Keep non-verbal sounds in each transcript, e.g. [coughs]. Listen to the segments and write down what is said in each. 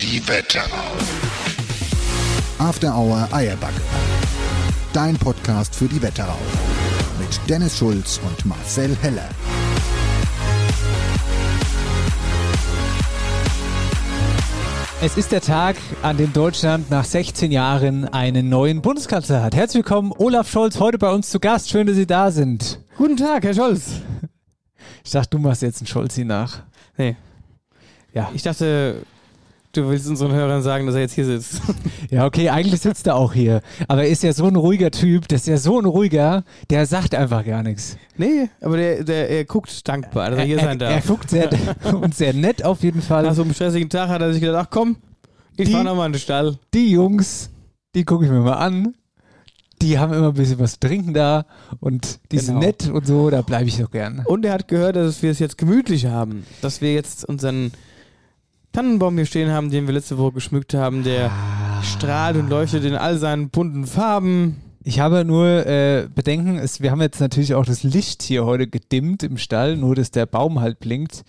die Wetterau. After Hour Eierbacke. Dein Podcast für die Wetterau. Mit Dennis Schulz und Marcel Heller. Es ist der Tag, an dem Deutschland nach 16 Jahren einen neuen Bundeskanzler hat. Herzlich willkommen, Olaf Scholz, heute bei uns zu Gast. Schön, dass Sie da sind. Guten Tag, Herr Scholz. Ich dachte, du machst jetzt einen Scholzi nach. Nee. Ja. Ich dachte, du willst unseren Hörern sagen, dass er jetzt hier sitzt. [laughs] Ja, okay, eigentlich sitzt er auch hier. Aber er ist ja so ein ruhiger Typ, das ist ja so ein ruhiger, der sagt einfach gar nichts. Nee, aber der, der, er guckt dankbar, dass er hier er, sein darf. Er guckt sehr, [laughs] und sehr nett auf jeden Fall. Nach so einem stressigen Tag hat er sich gedacht, ach komm, ich Die- fahr noch mal in den Stall. die Jungs, die gucke ich mir mal an. Die haben immer ein bisschen was zu trinken da und die sind Genau. nett und so, da bleibe ich doch gern. Und er hat gehört, dass wir es jetzt gemütlich haben. Dass wir jetzt unseren Tannenbaum hier stehen haben, den wir letzte Woche geschmückt haben, der Ah. strahlt und leuchtet in all seinen bunten Farben. Ich habe nur äh, Bedenken, es, wir haben jetzt natürlich auch das Licht hier heute gedimmt im Stall, nur dass der Baum halt blinkt.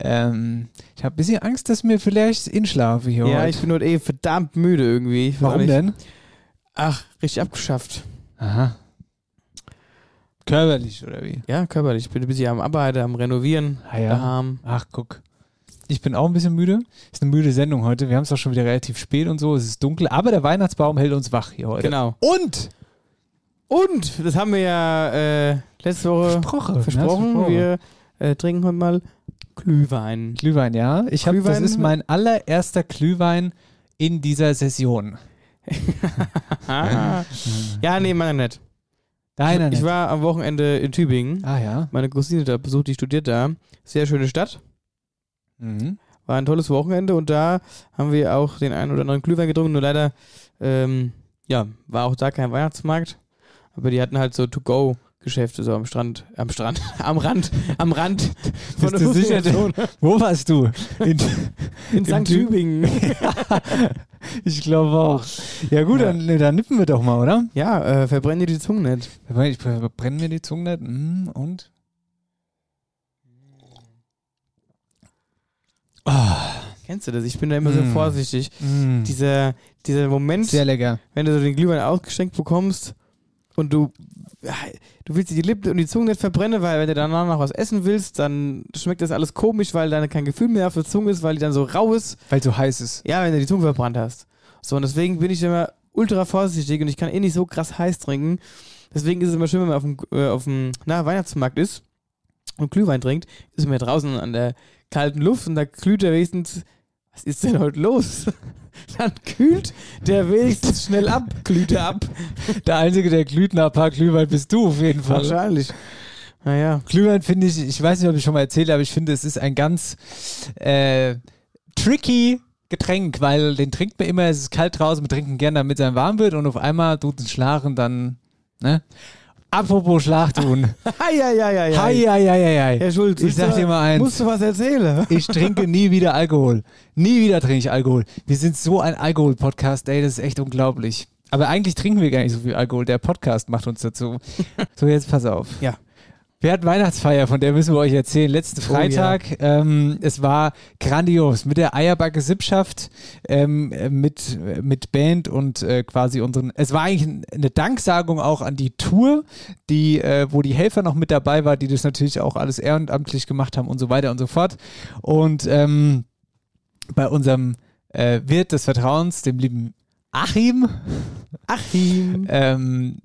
Ähm, ich habe ein bisschen Angst, dass mir vielleicht inschlafe hier Ja, heute. ich bin heute eh verdammt müde irgendwie. Warum nicht. denn? Ach, richtig abgeschafft. Aha. Körperlich oder wie? Ja, körperlich. Ich bin ein bisschen am Arbeiten, am Renovieren. Ah ja. daheim. Ach, guck. Ich bin auch ein bisschen müde. Ist eine müde Sendung heute. Wir haben es auch schon wieder relativ spät und so. Es ist dunkel, aber der Weihnachtsbaum hält uns wach hier heute. Genau. Und Und, das haben wir ja äh, letzte Woche Versprochen, versprochen. ne? Wir äh, trinken heute mal Glühwein. Glühwein, ja. Ich habe, das ist mein allererster Glühwein in dieser Session. [laughs] Ja, nee, meine nicht. Deiner ich, ich war am Wochenende in Tübingen. Ah ja. Meine Cousine da besucht, die studiert da. Sehr schöne Stadt. Mhm. War ein tolles Wochenende und da haben wir auch den einen oder anderen Glühwein getrunken. Nur leider, ähm, ja, war auch da kein Weihnachtsmarkt. Aber die hatten halt so To-Go-Geschäfte so am Strand, am Strand, [laughs] am Rand, am Rand Bist du sicher? Fußgängerzone. Wo warst du? In, in St. Tü- Tübingen. [laughs] ich glaube auch. Ja gut, Ja. Dann, dann nippen wir doch mal, oder? Ja, äh, verbrenn dir die Zunge nicht. Ich brenne mir die Zunge nicht. Mm, und? Kennst du das? Ich bin da immer so Mm. vorsichtig. Mm. Dieser, dieser Moment, Sehr lecker. wenn du so den Glühwein ausgeschenkt bekommst und du, du willst dir die Lippen und die Zunge nicht verbrennen, weil wenn du danach noch was essen willst, dann schmeckt das alles komisch, weil dann kein Gefühl mehr auf der Zunge ist, weil die dann so rau ist. Weil so heiß ist. Ja, wenn du die Zunge verbrannt hast. So, und deswegen bin ich immer ultra vorsichtig und ich kann eh nicht so krass heiß trinken. Deswegen ist es immer schön, wenn man auf dem, äh, auf dem na, Weihnachtsmarkt ist und Glühwein trinkt, ist man ja draußen an der kalten Luft und da glüht er wenigstens. Was ist denn heute los? [laughs] Dann kühlt der wenigstens schnell ab, glüht er ab. Der Einzige, der glüht nach ein paar Glühwein, bist du auf jeden Fall. Wahrscheinlich. Naja. Glühwein finde ich, ich weiß nicht, ob ich schon mal erzählt habe, aber ich finde, es ist ein ganz äh, tricky Getränk, weil den trinkt man immer, es ist kalt draußen, wir trinken gern, damit es einem warm wird und auf einmal tut es Schlagen dann, ne? Apropos hei. Herr Schulz, Ich sag dir mal eins. Musst du was erzählen? [laughs] Ich trinke nie wieder Alkohol. Nie wieder trinke ich Alkohol. Wir sind so ein Alkohol-Podcast, ey, das ist echt unglaublich. Aber eigentlich trinken wir gar nicht so viel Alkohol. Der Podcast macht uns dazu. [laughs] So, jetzt pass auf. Ja. Wir hatten Weihnachtsfeier, von der müssen wir euch erzählen. Letzten Oh, Freitag. ähm, es war grandios mit der Eierbacke Sippschaft, ähm, äh, mit, mit Band und äh, quasi unseren. Es war eigentlich ein- eine Danksagung auch an die Tour, die, äh, wo die Helfer noch mit dabei war, die das natürlich auch alles ehrenamtlich gemacht haben und so weiter und so fort. Und ähm, bei unserem äh, Wirt des Vertrauens, dem lieben Achim, Achim. Ähm,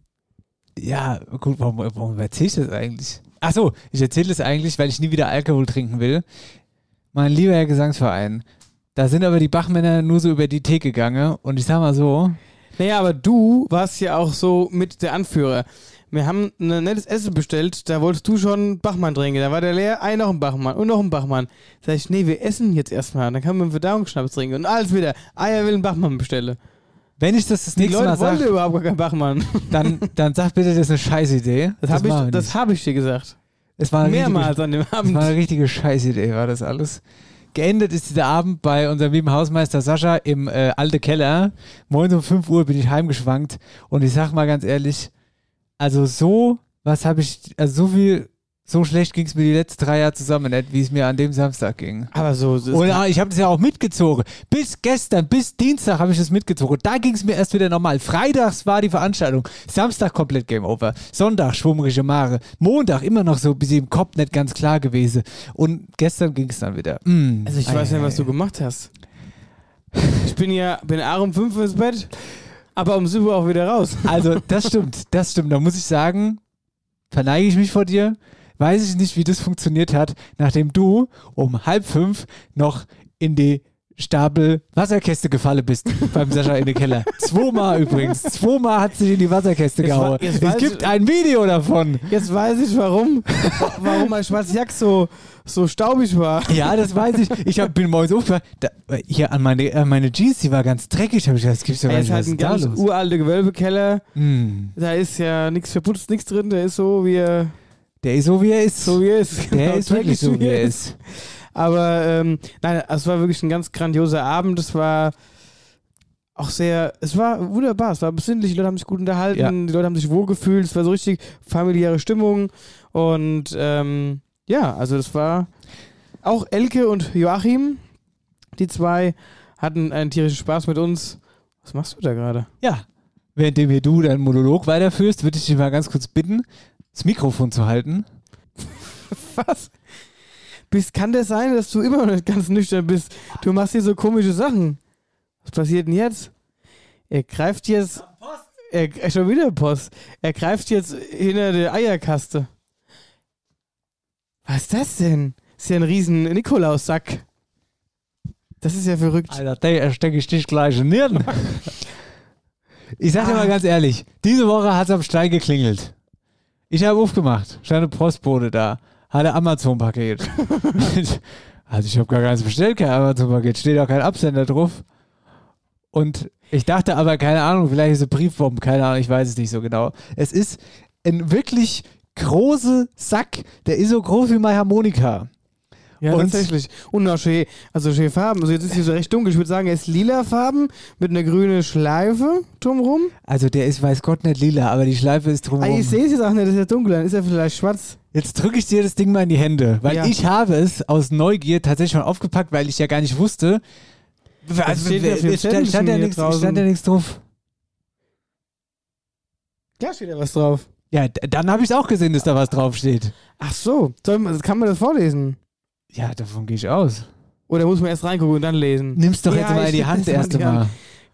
ja, gut, warum, warum erzähle ich das eigentlich? Ach so, ich erzähle das eigentlich, weil ich nie wieder Alkohol trinken will. Mein lieber Herr Gesangsverein, da sind aber die Bachmänner nur so über die Theke gegangen und ich sag mal so, Naja, aber du warst ja auch so mit der Anführer. Wir haben ein nettes Essen bestellt, da wolltest du schon Bachmann trinken. Da war der leer, ein noch ein Bachmann und noch ein Bachmann. Sag ich, nee, wir essen jetzt erstmal. Dann kann man Verdauungsschnaps trinken und alles wieder. Eier will einen Bachmann bestellen. Wenn ich das das Die nächste Leute Mal wollen sage, überhaupt gar keinen Bachmann. dann, dann sag bitte, das ist eine Scheißidee. Das habe machen wir ich, das nicht. hab ich dir gesagt. es war eine Mehrmals richtige, an dem Das Abend. war eine richtige Scheißidee, war das alles. Geendet ist dieser Abend bei unserem lieben Hausmeister Sascha im äh, alte Keller. Morgens um 5 Uhr bin ich heimgeschwankt und ich sag mal ganz ehrlich, also so, was habe ich, also so viel, so schlecht ging es mir die letzten drei Jahre zusammen nicht, wie es mir an dem Samstag ging. Aber so, so Und ah, ich habe das ja auch mitgezogen. Bis gestern, bis Dienstag habe ich das mitgezogen. Da ging es mir erst wieder normal. Freitags war die Veranstaltung. Samstag komplett Game Over. Sonntag schwummrige Mare. Montag immer noch so ein bisschen im Kopf nicht ganz klar gewesen. Und gestern ging es dann wieder. Mm. Also ich weiß nicht, was du gemacht hast. Ich bin ja, bin auch um 5 Uhr ins Bett, aber um 7 Uhr auch wieder raus. Also, das stimmt, das stimmt. Da muss ich sagen, verneige ich mich vor dir. Weiß ich nicht, wie das funktioniert hat, nachdem du um halb fünf noch in die Stapel Wasserkäste gefallen bist [laughs] beim Sascha in den Keller. Zweimal übrigens. Zweimal hat sich in die Wasserkäste gehauen. Es gibt ich- ein Video davon. Jetzt weiß ich, warum, [laughs] warum mein schwarzer Jack so, so staubig war. Ja, das weiß ich. Ich hab, bin morgens aufgewacht. Hier an meine, an meine Jeans, die war ganz dreckig. Hab ich gedacht, das gibt's ja gar nicht. ist Was halt ein ist da ganz los? uralter Gewölbekeller. Hm. Da ist ja nichts verputzt, nichts drin. Der ist so, wie Der ist so, wie er ist. so wie er ist. Der Genau, ist wirklich so, wie er ist. Aber ähm, nein, es war wirklich ein ganz grandioser Abend. Es war auch sehr, es war wunderbar, es war besinnlich, die Leute haben sich gut unterhalten, Ja. die Leute haben sich wohlgefühlt, es war so richtig familiäre Stimmung und ähm, ja, also das war auch Elke und Joachim, die zwei hatten einen tierischen Spaß mit uns. Was machst du da gerade? Ja, währenddem hier du deinen Monolog weiterführst, würde ich dich mal ganz kurz bitten, das Mikrofon zu halten. [laughs] Was? Bist, kann das sein, dass du immer noch nicht ganz nüchtern bist? Du machst hier so komische Sachen. Was passiert denn jetzt? Er greift jetzt. Er, er- schon wieder Post. Er greift jetzt hinter der Eierkaste. Was ist das denn? Das ist ja ein riesen Nikolaussack. Das ist ja verrückt. Alter, da stecke ich dich gleich in den Nieren. [laughs] Ich sag dir Ah. mal ganz ehrlich, diese Woche hat es am Stein geklingelt. Ich habe aufgemacht, stand eine Postbote da, hatte Amazon-Paket. [laughs] also ich habe gar keins bestellt, kein Amazon-Paket, steht auch kein Absender drauf. Und ich dachte aber, keine Ahnung, vielleicht ist es Briefbomben, keine Ahnung, ich weiß es nicht so genau. Es ist ein wirklich großer Sack, der ist so groß wie meine Harmonika. Ja, Und- tatsächlich. Und auch schön, also schön Farben. Also jetzt ist hier so recht dunkel. Ich würde sagen, er ist lila Farben mit einer grünen Schleife drumrum. Also der ist, weiß Gott, nicht lila, aber die Schleife ist Ah, drumherum. ich sehe es jetzt auch nicht, das ist ja dunkel. Dann ist er vielleicht schwarz. Jetzt drücke ich dir das Ding mal in die Hände, weil Ja. ich habe es aus Neugier tatsächlich schon aufgepackt, weil ich ja gar nicht wusste. Also, steht ja auf dem es stand, stand, ja draußen. stand ja nichts drauf. Ja, steht da was drauf. Ja, dann habe ich es auch gesehen, dass da was draufsteht. Ach so, soll man, kann man das vorlesen? Ja, davon gehe ich aus. Oder muss man erst reingucken und dann lesen? Nimm's doch Ja, jetzt mal in die Hand das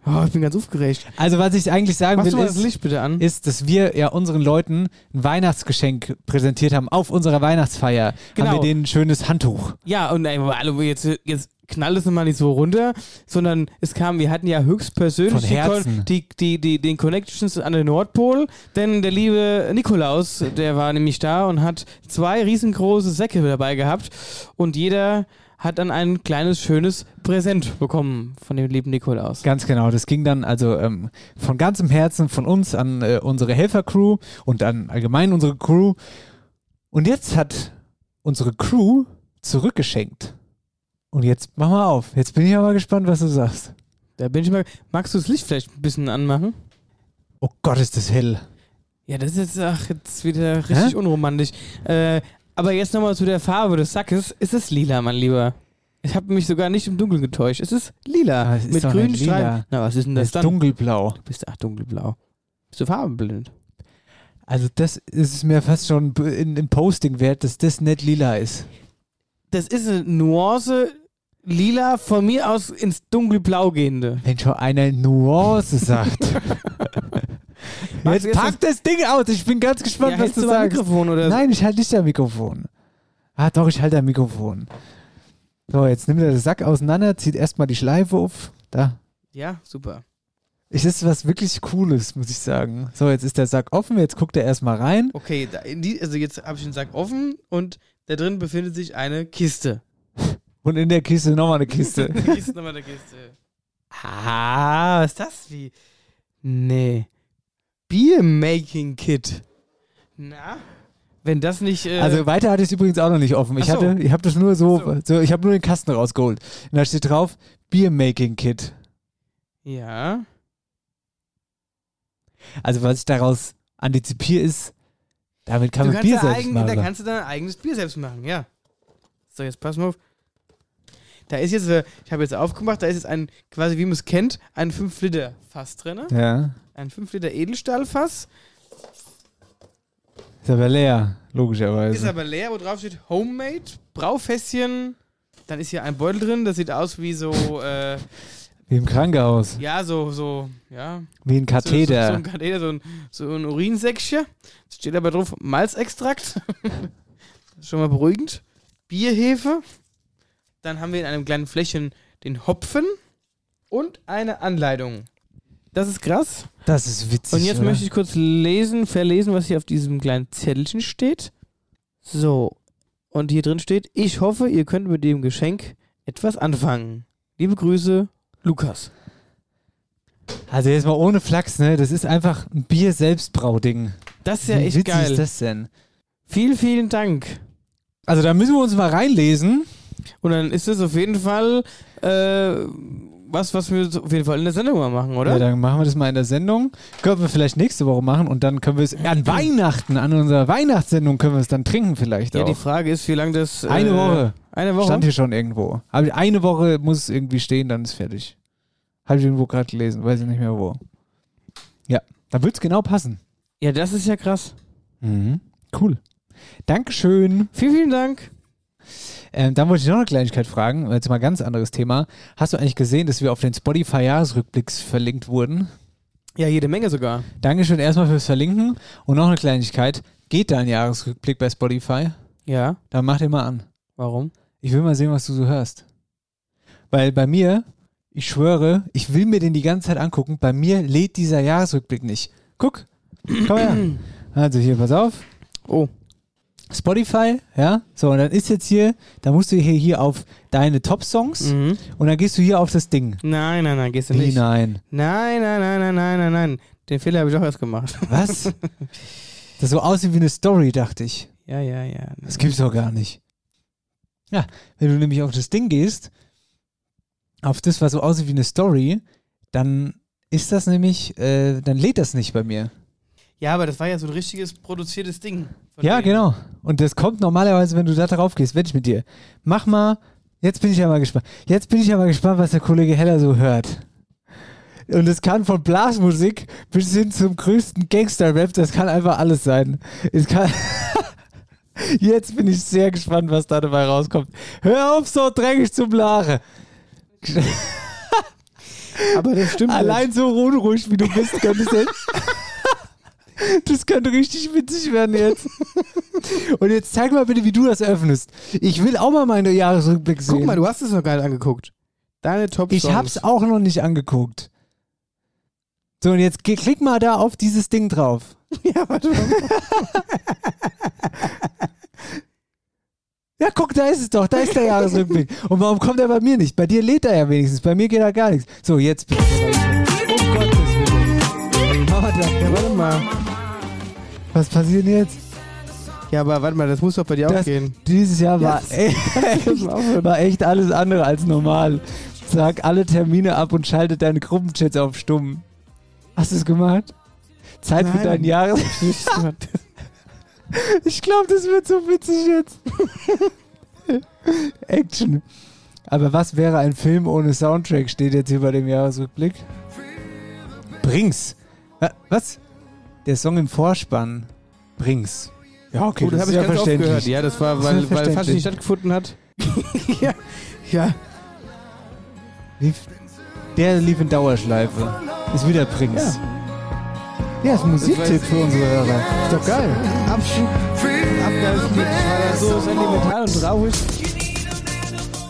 Oh, ich bin ganz aufgeregt. Also was ich eigentlich sagen Machst will, mal das ist, ist, dass wir ja unseren Leuten ein Weihnachtsgeschenk präsentiert haben auf unserer Weihnachtsfeier. Haben Genau. wir denen ein schönes Handtuch. Ja, und alle, jetzt, jetzt knallt es mal nicht so runter, sondern es kam, wir hatten ja höchstpersönlich die, die, die, den Connections an den Nordpol, denn der liebe Nikolaus, der war nämlich da und hat zwei riesengroße Säcke dabei gehabt und jeder hat dann ein kleines, schönes Präsent bekommen von dem lieben Nikolaus. Ganz genau. Das ging dann also ähm, von ganzem Herzen von uns an äh, unsere Helfercrew und an allgemein unsere Crew. Und jetzt hat unsere Crew zurückgeschenkt. Und jetzt mach mal auf. Jetzt bin ich aber gespannt, was du sagst. Da bin ich mal. Magst du das Licht vielleicht ein bisschen anmachen? Oh Gott, ist das hell. Ja, das ist jetzt, ach, jetzt wieder richtig unromantisch. Äh, aber jetzt nochmal zu der Farbe des Sackes. Es ist lila, mein Lieber. Ich habe mich sogar nicht im Dunkeln getäuscht. Es ist lila. Aber es ist mit grünen. Streifen. Na, was ist denn Das das ist dann? dunkelblau. Du bist ach dunkelblau. Bist du farbenblind? Also das ist es mir fast schon im Posting wert, dass das nicht lila ist. Das ist eine Nuance lila von mir aus ins dunkelblau gehende. Wenn schon einer Nuance sagt. [laughs] Du Jetzt pack das Ding aus. Ich bin ganz gespannt, Ja, was du du sagst. Mikrofon oder? Nein, ich halte nicht das Mikrofon. Ah, doch, ich halte das Mikrofon. So, jetzt nimmt er den Sack auseinander, zieht erstmal die Schleife auf. Da. Ja, super. Es ist was wirklich Cooles, muss ich sagen. So, jetzt ist der Sack offen, jetzt guckt er erstmal rein. Okay, da in die, also jetzt habe ich den Sack offen und da drin befindet sich eine Kiste. Und in der Kiste nochmal eine [laughs] Kiste. Die Kiste nochmal der Kiste. Ah, was ist das? Wie? Nee. Beer Making Kit. Na? Wenn das nicht. Äh, Also weiter hatte ich es übrigens auch noch nicht offen. Ich Ach so. hatte, ich habe das nur so, So. so. ich habe nur den Kasten rausgeholt. Und da steht drauf Beer Making Kit. ja. Also was ich daraus antizipiere ist, damit kann Du man Bier da selbst eigen, machen. da kannst du dein eigenes Bier selbst machen, ja. So, jetzt pass mal auf. Da ist jetzt, äh, ich habe jetzt aufgemacht, da ist jetzt ein, quasi wie man es kennt, ein 5-Liter-Fass drin. ja, Ein 5-Liter Edelstahlfass. ist aber leer, logischerweise. Ist aber leer, wo drauf steht Homemade, Braufässchen. Dann ist hier ein Beutel drin, das sieht aus wie so, äh, Wie im Krankenhaus, ja, so, so, ja. wie ein Katheter. So, so, so ein Katheter, so ein, so ein Urinsäckchen. Steht aber drauf Malzextrakt. [laughs] schon mal beruhigend. Bierhefe. Dann haben wir in einem kleinen Fläschchen den Hopfen und eine Anleitung. Das ist krass. das ist witzig. Und jetzt oder? möchte ich kurz lesen, verlesen, was hier auf diesem kleinen Zettelchen steht. So. Und hier drin steht, ich hoffe, ihr könnt mit dem Geschenk etwas anfangen. Liebe Grüße, Lukas. Also jetzt mal ohne Flachs, ne? Das ist einfach ein Bier-Selbstbrauding. Das ist ja Wie echt witzig geil. ist das denn? Vielen, vielen Dank. Also da müssen wir uns mal reinlesen. Und dann ist es auf jeden Fall äh, was, was wir auf jeden Fall in der Sendung mal machen, oder? Ja, dann machen wir das mal in der Sendung. Können wir vielleicht nächste Woche machen und dann können wir es an Weihnachten, an unserer Weihnachtssendung können wir es dann trinken vielleicht Ja, auch. die Frage ist, wie lange das. Äh, Eine Woche. Eine Woche. Stand hier schon irgendwo. Aber eine Woche muss es irgendwie stehen, dann ist fertig. Habe ich irgendwo gerade gelesen, weiß ich nicht mehr wo. Ja, dann wird es genau passen. ja, das ist ja krass. Mhm. Cool. Dankeschön. Vielen, vielen Dank. Ähm, dann wollte ich noch eine Kleinigkeit fragen, jetzt mal ein ganz anderes Thema. Hast du eigentlich gesehen, dass wir auf den Spotify-Jahresrückblicks verlinkt wurden? Ja, jede Menge sogar. Dankeschön erstmal fürs Verlinken. Und noch eine Kleinigkeit. Geht dein Jahresrückblick bei Spotify? Ja. Dann mach den mal an. Warum? Ich will mal sehen, was du so hörst. Weil bei mir, ich schwöre, ich will mir den die ganze Zeit angucken. Bei mir lädt dieser Jahresrückblick nicht. Guck, komm her. [clears throat] Also hier, pass auf. Oh. Spotify, ja. So, und dann ist jetzt hier, da musst du hier, hier auf deine Top-Songs Mhm. und dann gehst du hier auf das Ding. Nein, nein, nein, gehst du Wie, nicht. nein. Nein, nein, nein, nein, nein, nein, nein. Den Fehler habe ich auch erst gemacht. Was? [laughs] das so aussieht wie eine Story, dachte ich. Ja, ja, ja. Das gibt's doch gar nicht. Ja, wenn du nämlich auf das Ding gehst, auf das, was so aussieht wie eine Story, dann ist das nämlich, äh, dann lädt das nicht bei mir. Ja, aber das war ja so ein richtiges produziertes Ding. Ja, denen. genau. Und das kommt normalerweise, wenn du da drauf gehst, wette ich mit dir. Mach mal, jetzt bin ich ja mal gespannt. Jetzt bin ich ja mal gespannt, was der Kollege Heller so hört. Und es kann von Blasmusik bis hin zum größten Gangster-Rap, das kann einfach alles sein. Es kann. [laughs] Jetzt bin ich sehr gespannt, was da dabei rauskommt. Hör auf, so dreckig zu Blare. Aber das stimmt. [laughs] Allein so unruhig, wie du bist, könnte es [laughs] jetzt. Das könnte richtig witzig werden jetzt. Und jetzt zeig mal bitte, wie du das öffnest. Ich will auch mal meine Jahresrückblick sehen. Guck mal, du hast es noch gar nicht angeguckt. Deine top ich hab's auch noch nicht angeguckt. So, und jetzt klick mal da auf dieses Ding drauf. [laughs] Ja, warte mal. Ja, guck, da ist es doch. Da ist der Jahresrückblick. Und warum kommt er bei mir nicht? Bei dir lädt er ja wenigstens. Bei mir geht da gar nichts. So, jetzt bitte. Um Gottes Willen. Mama, da, Ja, warte mal. Was passiert denn jetzt? Ja, aber warte mal, das muss doch bei dir auch Das- gehen. Dieses Jahr war, [laughs] das- echt, war echt alles andere als normal. Sag alle Termine ab und schalte deine Gruppenchats auf stumm. Hast du es gemacht? Zeit für Nein. dein Jahres... Ich [laughs] glaube, das wird so witzig jetzt. [laughs] Action. Aber was wäre ein Film ohne Soundtrack, steht jetzt hier bei dem Jahresrückblick. Brings. Wa- Was? Der Song im Vorspann. Brings. Ja, okay, oh, das das habe ich ja ganz oft verständlich. gehört. Ja, das war, Das weil, ja weil fast nicht stattgefunden hat. [laughs] ja. ja. Der lief in Dauerschleife. Ist wieder Brings. Ja, ist ein Musiktipp für unsere Hörer. Ist doch geil. Lied. Das war so sentimental und traurig.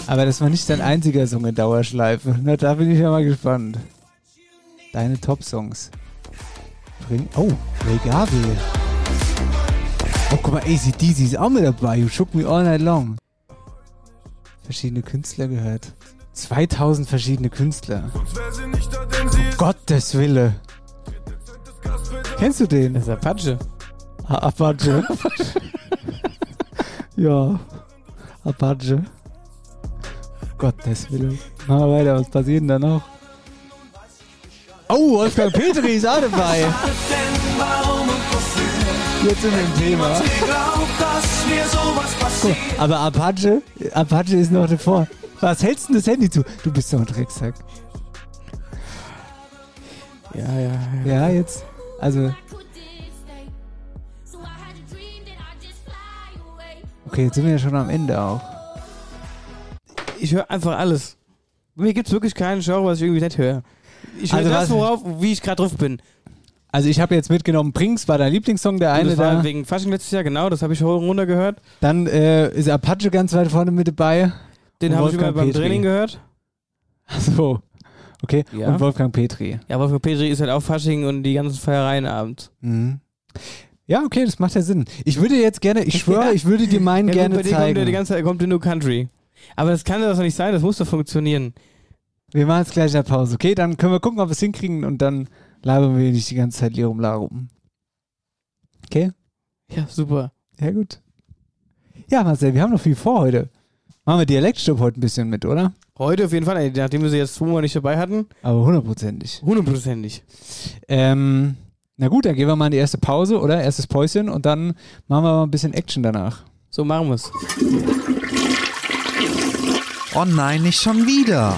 Aber das war nicht dein einziger Song in Dauerschleife. Na, da bin ich ja mal gespannt. Deine Top-Songs. Bring. Oh, Garvey. Oh, guck mal, ACDC ist auch mit dabei. You shook me all night long. Verschiedene Künstler gehört. 2000 verschiedene Künstler. Um Gottes Wille. Kennst du den? Das ist Apache. Ah, Apache. [laughs] ja. Apache. Gottes Willen. Machen wir weiter, was passiert denn da noch? Oh, Wolfgang Petri ist auch dabei. Jetzt sind wir im Thema. Guck, aber Apache, Apache ist noch davor. Was hältst du das Handy zu? Du bist doch ein Drecksack. Ja, ja, ja. Ja, jetzt. Also. Okay, jetzt sind wir ja schon am Ende auch. Ich höre einfach alles. Mir gibt es wirklich keinen Genre, was ich irgendwie nicht höre. Ich Also das, worauf, wie ich gerade drauf bin. Also ich habe jetzt mitgenommen, Prinks war dein Lieblingssong, der eine das war da. wegen Fasching letztes Jahr, genau, das habe ich hoch runter gehört. Dann äh, ist Apache ganz weit vorne mit dabei. Den habe ich immer Wolfgang beim Petri. Training gehört. So. Okay. Ja. Und Wolfgang Petri. Ja, für Petri ist halt auch Fasching und die ganzen Feiereien abends. Mhm. Ja, okay, das macht ja Sinn. Ich würde jetzt gerne, ich [laughs] schwöre, Ja. ich würde dir meinen Ja, gerne bei dir kommt zeigen. der die ganze Zeit kommt der nur Country. Aber das kann doch nicht sein, das muss doch funktionieren. Wir machen jetzt gleich eine Pause, okay? Dann können wir gucken, ob wir es hinkriegen und dann labern wir nicht die ganze Zeit Lirum Larum. Okay? Ja, super. Ja, gut. Ja, Marcel, wir haben noch viel vor heute. Machen wir Dialektstub heute ein bisschen mit, oder? Heute auf jeden Fall, nachdem wir sie jetzt zweimal nicht dabei hatten, Aber hundertprozentig. hundertprozentig. Ähm, na gut, dann gehen wir mal in die erste Pause, oder? Erstes Päuschen und dann machen wir mal ein bisschen Action danach. So machen wir's. Oh nein, nicht schon wieder.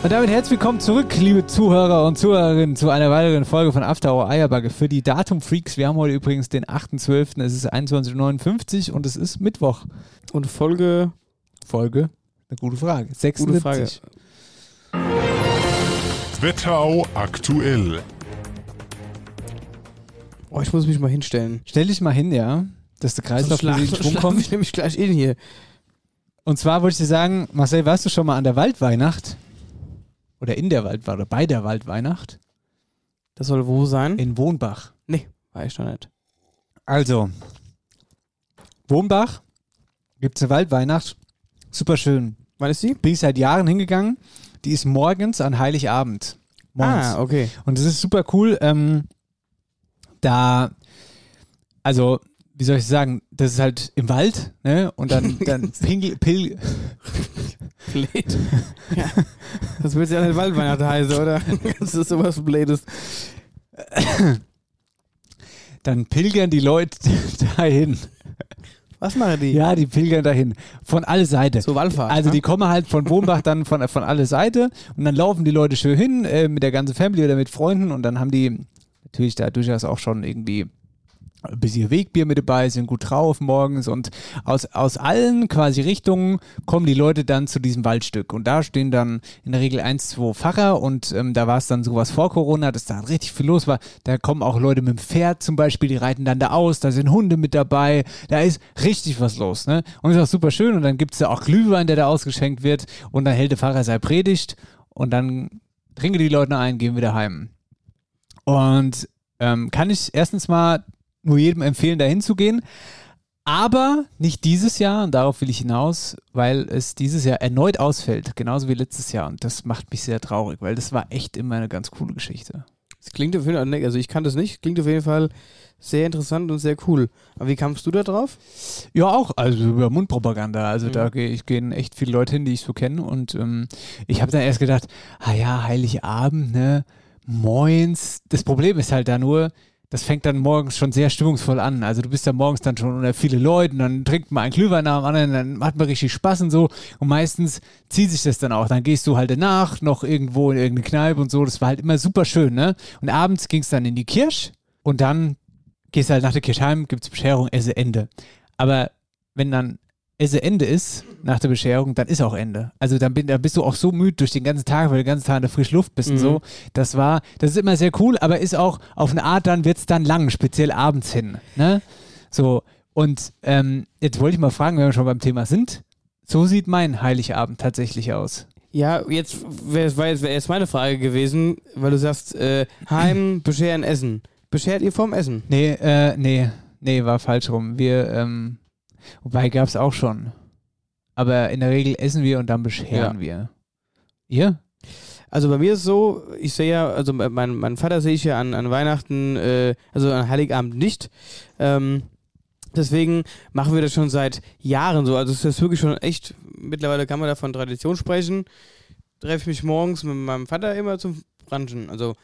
Und damit herzlich willkommen zurück, liebe Zuhörer und Zuhörerinnen, zu einer weiteren Folge von After Hour Eierbacke für die Datum-Freaks. Wir haben heute übrigens den 8.12., es ist 21.59 Uhr und es ist Mittwoch. Und Folge. Folge? Eine gute Frage. Gute 76. Frage. Wetterau aktuell. Oh, ich muss mich mal hinstellen. Stell dich mal hin, ja, dass der Kreislauf wieder in schlaf, Schwung schlaf kommt. ich nämlich gleich in hier. Und zwar wollte ich dir sagen, Marcel, warst du schon mal an der Waldweihnacht? Oder in der Waldweihnacht, oder bei der Waldweihnacht? Das soll wo sein? In Wohnbach. War ich noch nicht. Also, Wohnbach gibt es eine Waldweihnacht. Super schön. Wann ist die? Bin ich seit Jahren hingegangen. Die ist morgens an Heiligabend. Morgens. Ah, okay. Und das ist super cool. Ähm, da, also, wie soll ich sagen, das ist halt im Wald, ne? Und dann, [laughs] dann Pingel, Pil, Blöd. ja. Das wird ja nicht Waldweihnachten heißen, oder? Das ist sowas Blödes. dann pilgern die Leute [laughs] dahin. Was machen die? Ja, die pilgern dahin. Von alle Seiten. So Wallfahrt. Also ne? die kommen halt von Wohnbach dann von, von alle Seite und dann laufen die Leute schön hin äh, mit der ganzen Family oder mit Freunden und dann haben die natürlich da durchaus auch schon irgendwie ein bisschen Wegbier mit dabei, sind gut drauf morgens und aus, aus allen quasi Richtungen kommen die Leute dann zu diesem Waldstück und da stehen dann in der Regel eins, zwei Pfarrer und ähm, da war es dann sowas vor Corona, dass da richtig viel los war. Da kommen auch Leute mit dem Pferd zum Beispiel, die reiten dann da aus, da sind Hunde mit dabei, da ist richtig was los, ne? Und ist auch super schön und dann gibt es da auch Glühwein, der da ausgeschenkt wird und dann hält der Pfarrer sei Predigt und dann trinken die Leute ein, gehen wieder heim. Und ähm, kann ich erstens mal nur jedem empfehlen, da hinzugehen. Aber nicht dieses Jahr, und darauf will ich hinaus, weil es dieses Jahr erneut ausfällt, genauso wie letztes Jahr. Und das macht mich sehr traurig, weil das war echt immer eine ganz coole Geschichte. Das klingt auf jeden Fall, also ich kann das nicht, klingt auf jeden Fall sehr interessant und sehr cool. Aber wie kamst du da drauf? Ja, auch, also über Mundpropaganda. Also Mhm. da geh, ich gehen echt viele Leute hin, die ich so kenne. Und ähm, ich habe dann erst gedacht, ah ja, Heiligabend, ne? Moins. Das Problem ist halt da nur, das fängt dann morgens schon sehr stimmungsvoll an. Also du bist da morgens dann schon unter viele Leute, dann trinkt man einen Glühwein nach dem anderen, dann hat man richtig Spaß und so. Und meistens zieht sich das dann auch. Dann gehst du halt danach noch irgendwo in irgendeine Kneipe und so. Das war halt immer super schön, ne? Und abends ging es dann in die Kirche und dann gehst du halt nach der Kirche heim, gibt's Bescherung, esse Ende. Aber wenn dann Esse Ende ist, nach der Bescherung, dann ist auch Ende. Also dann, bin, dann bist du auch so müde durch den ganzen Tag, weil du den ganzen Tag in der frischen Luft bist und Mhm. so. Das war, das ist immer sehr cool, aber ist auch auf eine Art, dann wird es dann lang, speziell abends hin. Ne? So, und ähm, jetzt wollte ich mal fragen, wenn wir schon beim Thema sind, so sieht mein Heiligabend tatsächlich aus. Ja, jetzt wär, war jetzt, wär jetzt meine Frage gewesen, weil du sagst, äh, heim, [clears throat] bescheren, essen. Beschert ihr vorm Essen? Nee, äh, nee, nee, war falsch rum. Wir, ähm, wobei gab es auch schon. Aber in der Regel essen wir und dann bescheren Ja. wir. Ihr? Also bei mir ist es so, ich sehe ja, also mein, mein Vater sehe ich ja an, an Weihnachten, äh, also an Heiligabend nicht. Ähm, deswegen machen wir das schon seit Jahren so. Also es ist wirklich schon echt, mittlerweile kann man da von Tradition sprechen. Treffe ich mich morgens mit meinem Vater immer zum Brunchen. Also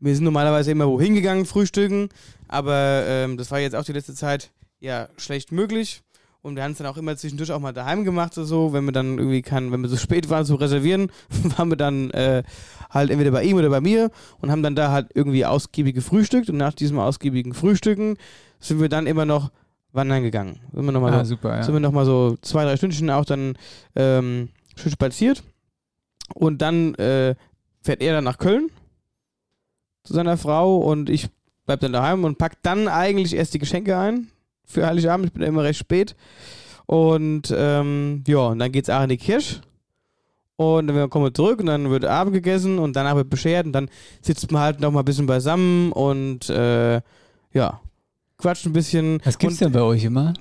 wir sind normalerweise immer wohin gegangen, frühstücken, aber ähm, das war jetzt auch die letzte Zeit ja schlecht möglich. Und wir haben es dann auch immer zwischendurch auch mal daheim gemacht, so, so wenn wir dann irgendwie kann, wenn wir so spät waren zu reservieren, [laughs] waren wir dann äh, halt entweder bei ihm oder bei mir und haben dann da halt irgendwie ausgiebig gefrühstückt und nach diesem ausgiebigen Frühstücken sind wir dann immer noch wandern gegangen. Sind wir nochmal Ah, so, super, ja. sind wir noch mal so zwei, drei Stündchen auch dann ähm, schön spaziert und dann äh, fährt er dann nach Köln zu seiner Frau und ich bleib dann daheim und pack dann eigentlich erst die Geschenke ein für Heiligabend. Ich bin immer recht spät. Und ähm, ja, und dann geht's auch in die Kirche. Und dann kommen wir zurück und dann wird Abend gegessen und danach wird beschert und dann sitzt man halt noch mal ein bisschen beisammen und äh, ja, quatscht ein bisschen. Was gibt's und, denn bei euch immer?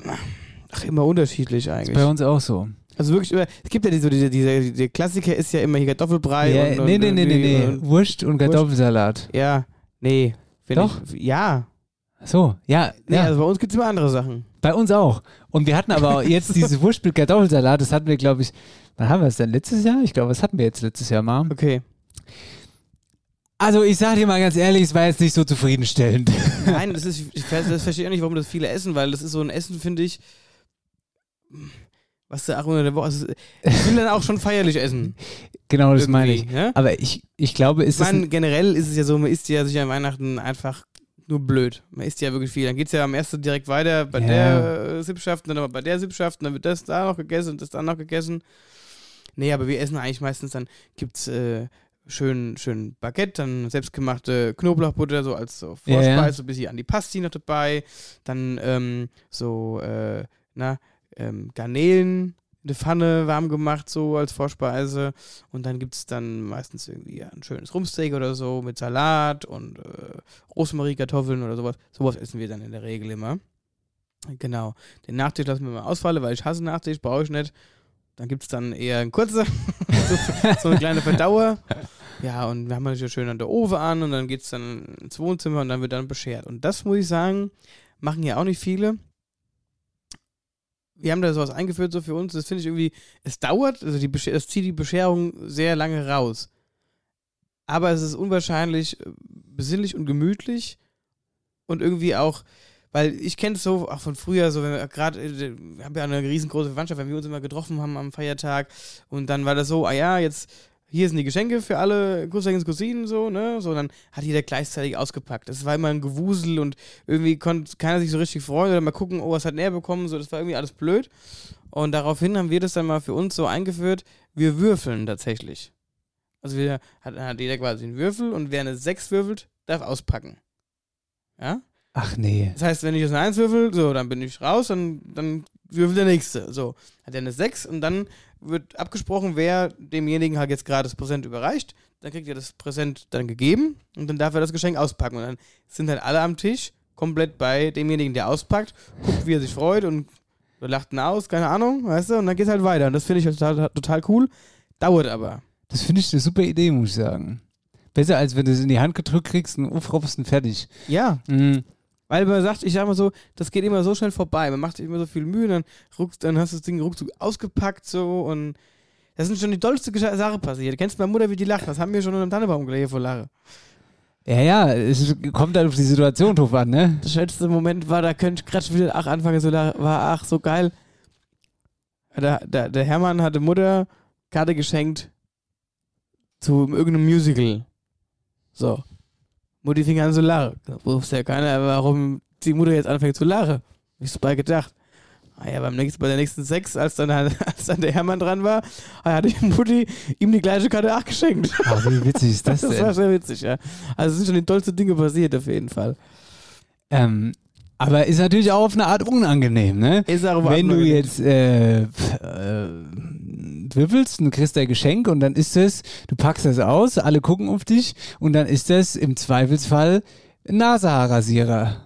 Ach, immer unterschiedlich eigentlich. Bei uns auch so. Also wirklich, immer- es gibt ja diese, diese, diese, der Klassiker ist ja immer hier Kartoffelbrei Ja, und, und nee, nee, nee, nee, nee. Wurst und Kartoffelsalat. Ja, nee. Doch? Ich, ja. So, ja. Nee, ja. also bei uns gibt es immer andere Sachen. Bei uns auch. Und wir hatten aber [laughs] jetzt diese Wurst mit Kartoffelsalat, das hatten wir, glaube ich, wann haben wir es denn? Letztes Jahr? Ich glaube, das hatten wir jetzt letztes Jahr mal. Okay. Also ich sage dir mal ganz ehrlich, es war jetzt nicht so zufriedenstellend. Nein, [laughs] das ist, ich das verstehe ich auch nicht, warum das viele essen, weil das ist so ein Essen, finde ich, was auch unter der Woche, also, ich will dann auch schon feierlich essen. genau, das Irgendwie, meine ich. ja? Aber ich, ich glaube, ist Ich meine, ein, generell ist es ja so, man isst ja sich an Weihnachten einfach nur blöd. Man isst ja wirklich viel. Dann geht es ja am ersten direkt weiter bei Ja. der äh, Sippschaft, dann aber bei der Sippschaft, und dann wird das da noch gegessen und das da noch gegessen. Nee, aber wir essen eigentlich meistens dann, gibt's äh, schön, schön Baguette, dann selbstgemachte Knoblauchbutter, so als so Vorspeise, ja. so ein bisschen Antipasti noch dabei, dann ähm, so, äh, na, ähm, Garnelen in der Pfanne warm gemacht, so als Vorspeise. Und dann gibt es dann meistens irgendwie ein schönes Rumsteak oder so mit Salat und äh, Rosmarie-Kartoffeln oder sowas. Sowas essen wir dann in der Regel immer. Genau. Den Nachtisch lassen wir mal ausfallen, weil ich hasse Nachtisch, brauche ich nicht. Dann gibt es dann eher einen kurzen, [laughs] so, so eine kleine Verdauer. Ja, und wir haben natürlich schön an der Ofen an und dann geht es dann ins Wohnzimmer und dann wird dann beschert. Und das muss ich sagen, machen ja auch nicht viele. Wir haben da sowas eingeführt, so für uns. Das finde ich irgendwie, es dauert, also die es zieht die Bescherung sehr lange raus. Aber es ist unwahrscheinlich äh, besinnlich und gemütlich und irgendwie auch, weil ich kenne es so auch von früher, so wenn wir gerade, äh, wir haben ja eine riesengroße Verwandtschaft, wenn wir uns immer getroffen haben am Feiertag und dann war das so, ah ja, jetzt hier sind die Geschenke für alle Cousins, Cousinen, so, ne? So, dann hat jeder gleichzeitig ausgepackt. Das war immer ein Gewusel und irgendwie konnte keiner sich so richtig freuen oder mal gucken, oh, was hat er bekommen, so, das war irgendwie alles blöd. Und daraufhin haben wir das dann mal für uns so eingeführt, wir würfeln tatsächlich. Also wir hat, hat jeder quasi einen Würfel und wer eine 6 würfelt, darf auspacken. Ja? ach nee. Das heißt, wenn ich jetzt eine 1 würfel, so, dann bin ich raus, dann, dann würfelt der nächste. So, hat er eine 6 und dann wird abgesprochen, wer demjenigen halt jetzt gerade das Präsent überreicht. Dann kriegt er das Präsent dann gegeben und dann darf er das Geschenk auspacken. Und dann sind halt alle am Tisch komplett bei demjenigen, der auspackt, guckt, wie er sich freut und lacht ihn aus, keine Ahnung, weißt du, und dann geht's halt weiter. Und das finde ich halt total, total cool. Dauert aber. Das finde ich eine super Idee, muss ich sagen. Besser, als wenn du es in die Hand gedrückt kriegst und aufropfst und fertig. Ja, Mhm. Weil man sagt, ich sag mal so, das geht immer so schnell vorbei. Man macht sich immer so viel Mühe, dann, ruck, dann hast du das Ding ruckzuck ausgepackt so und das sind schon die dollste Sache passiert. Kennst du meine Mutter, wie die lacht? Das haben wir schon unter dem Tannenbaum gelegt vor Lache. Ja, ja, es kommt halt auf die Situation drauf an, ne? Der schönste Moment war, da könnte ich gerade schon wieder ach, anfangen, so war ach so geil. Der, der, der Hermann hatte Mutter Karte geschenkt zu irgendeinem Musical. So. Mutti fing an zu lachen. Da wusste ja keiner, warum die Mutter jetzt anfängt zu lachen. Ich so bei gedacht. Ah ja, beim nächsten, bei der nächsten Sex, als dann, [laughs] als dann der Hermann dran war, hat die Mutti ihm die gleiche Karte auch geschenkt. Ach, wie witzig ist das [laughs] Das war denn? sehr witzig, ja. Also es sind schon die tollsten Dinge passiert, auf jeden Fall. Ähm, aber ist natürlich auch auf eine Art unangenehm, ne? Ist auch Wenn du jetzt äh, äh, würfelst und kriegst ein Geschenk und dann ist es, du packst das aus, alle gucken auf dich und dann ist das im Zweifelsfall ein Nasenhaarrasierer.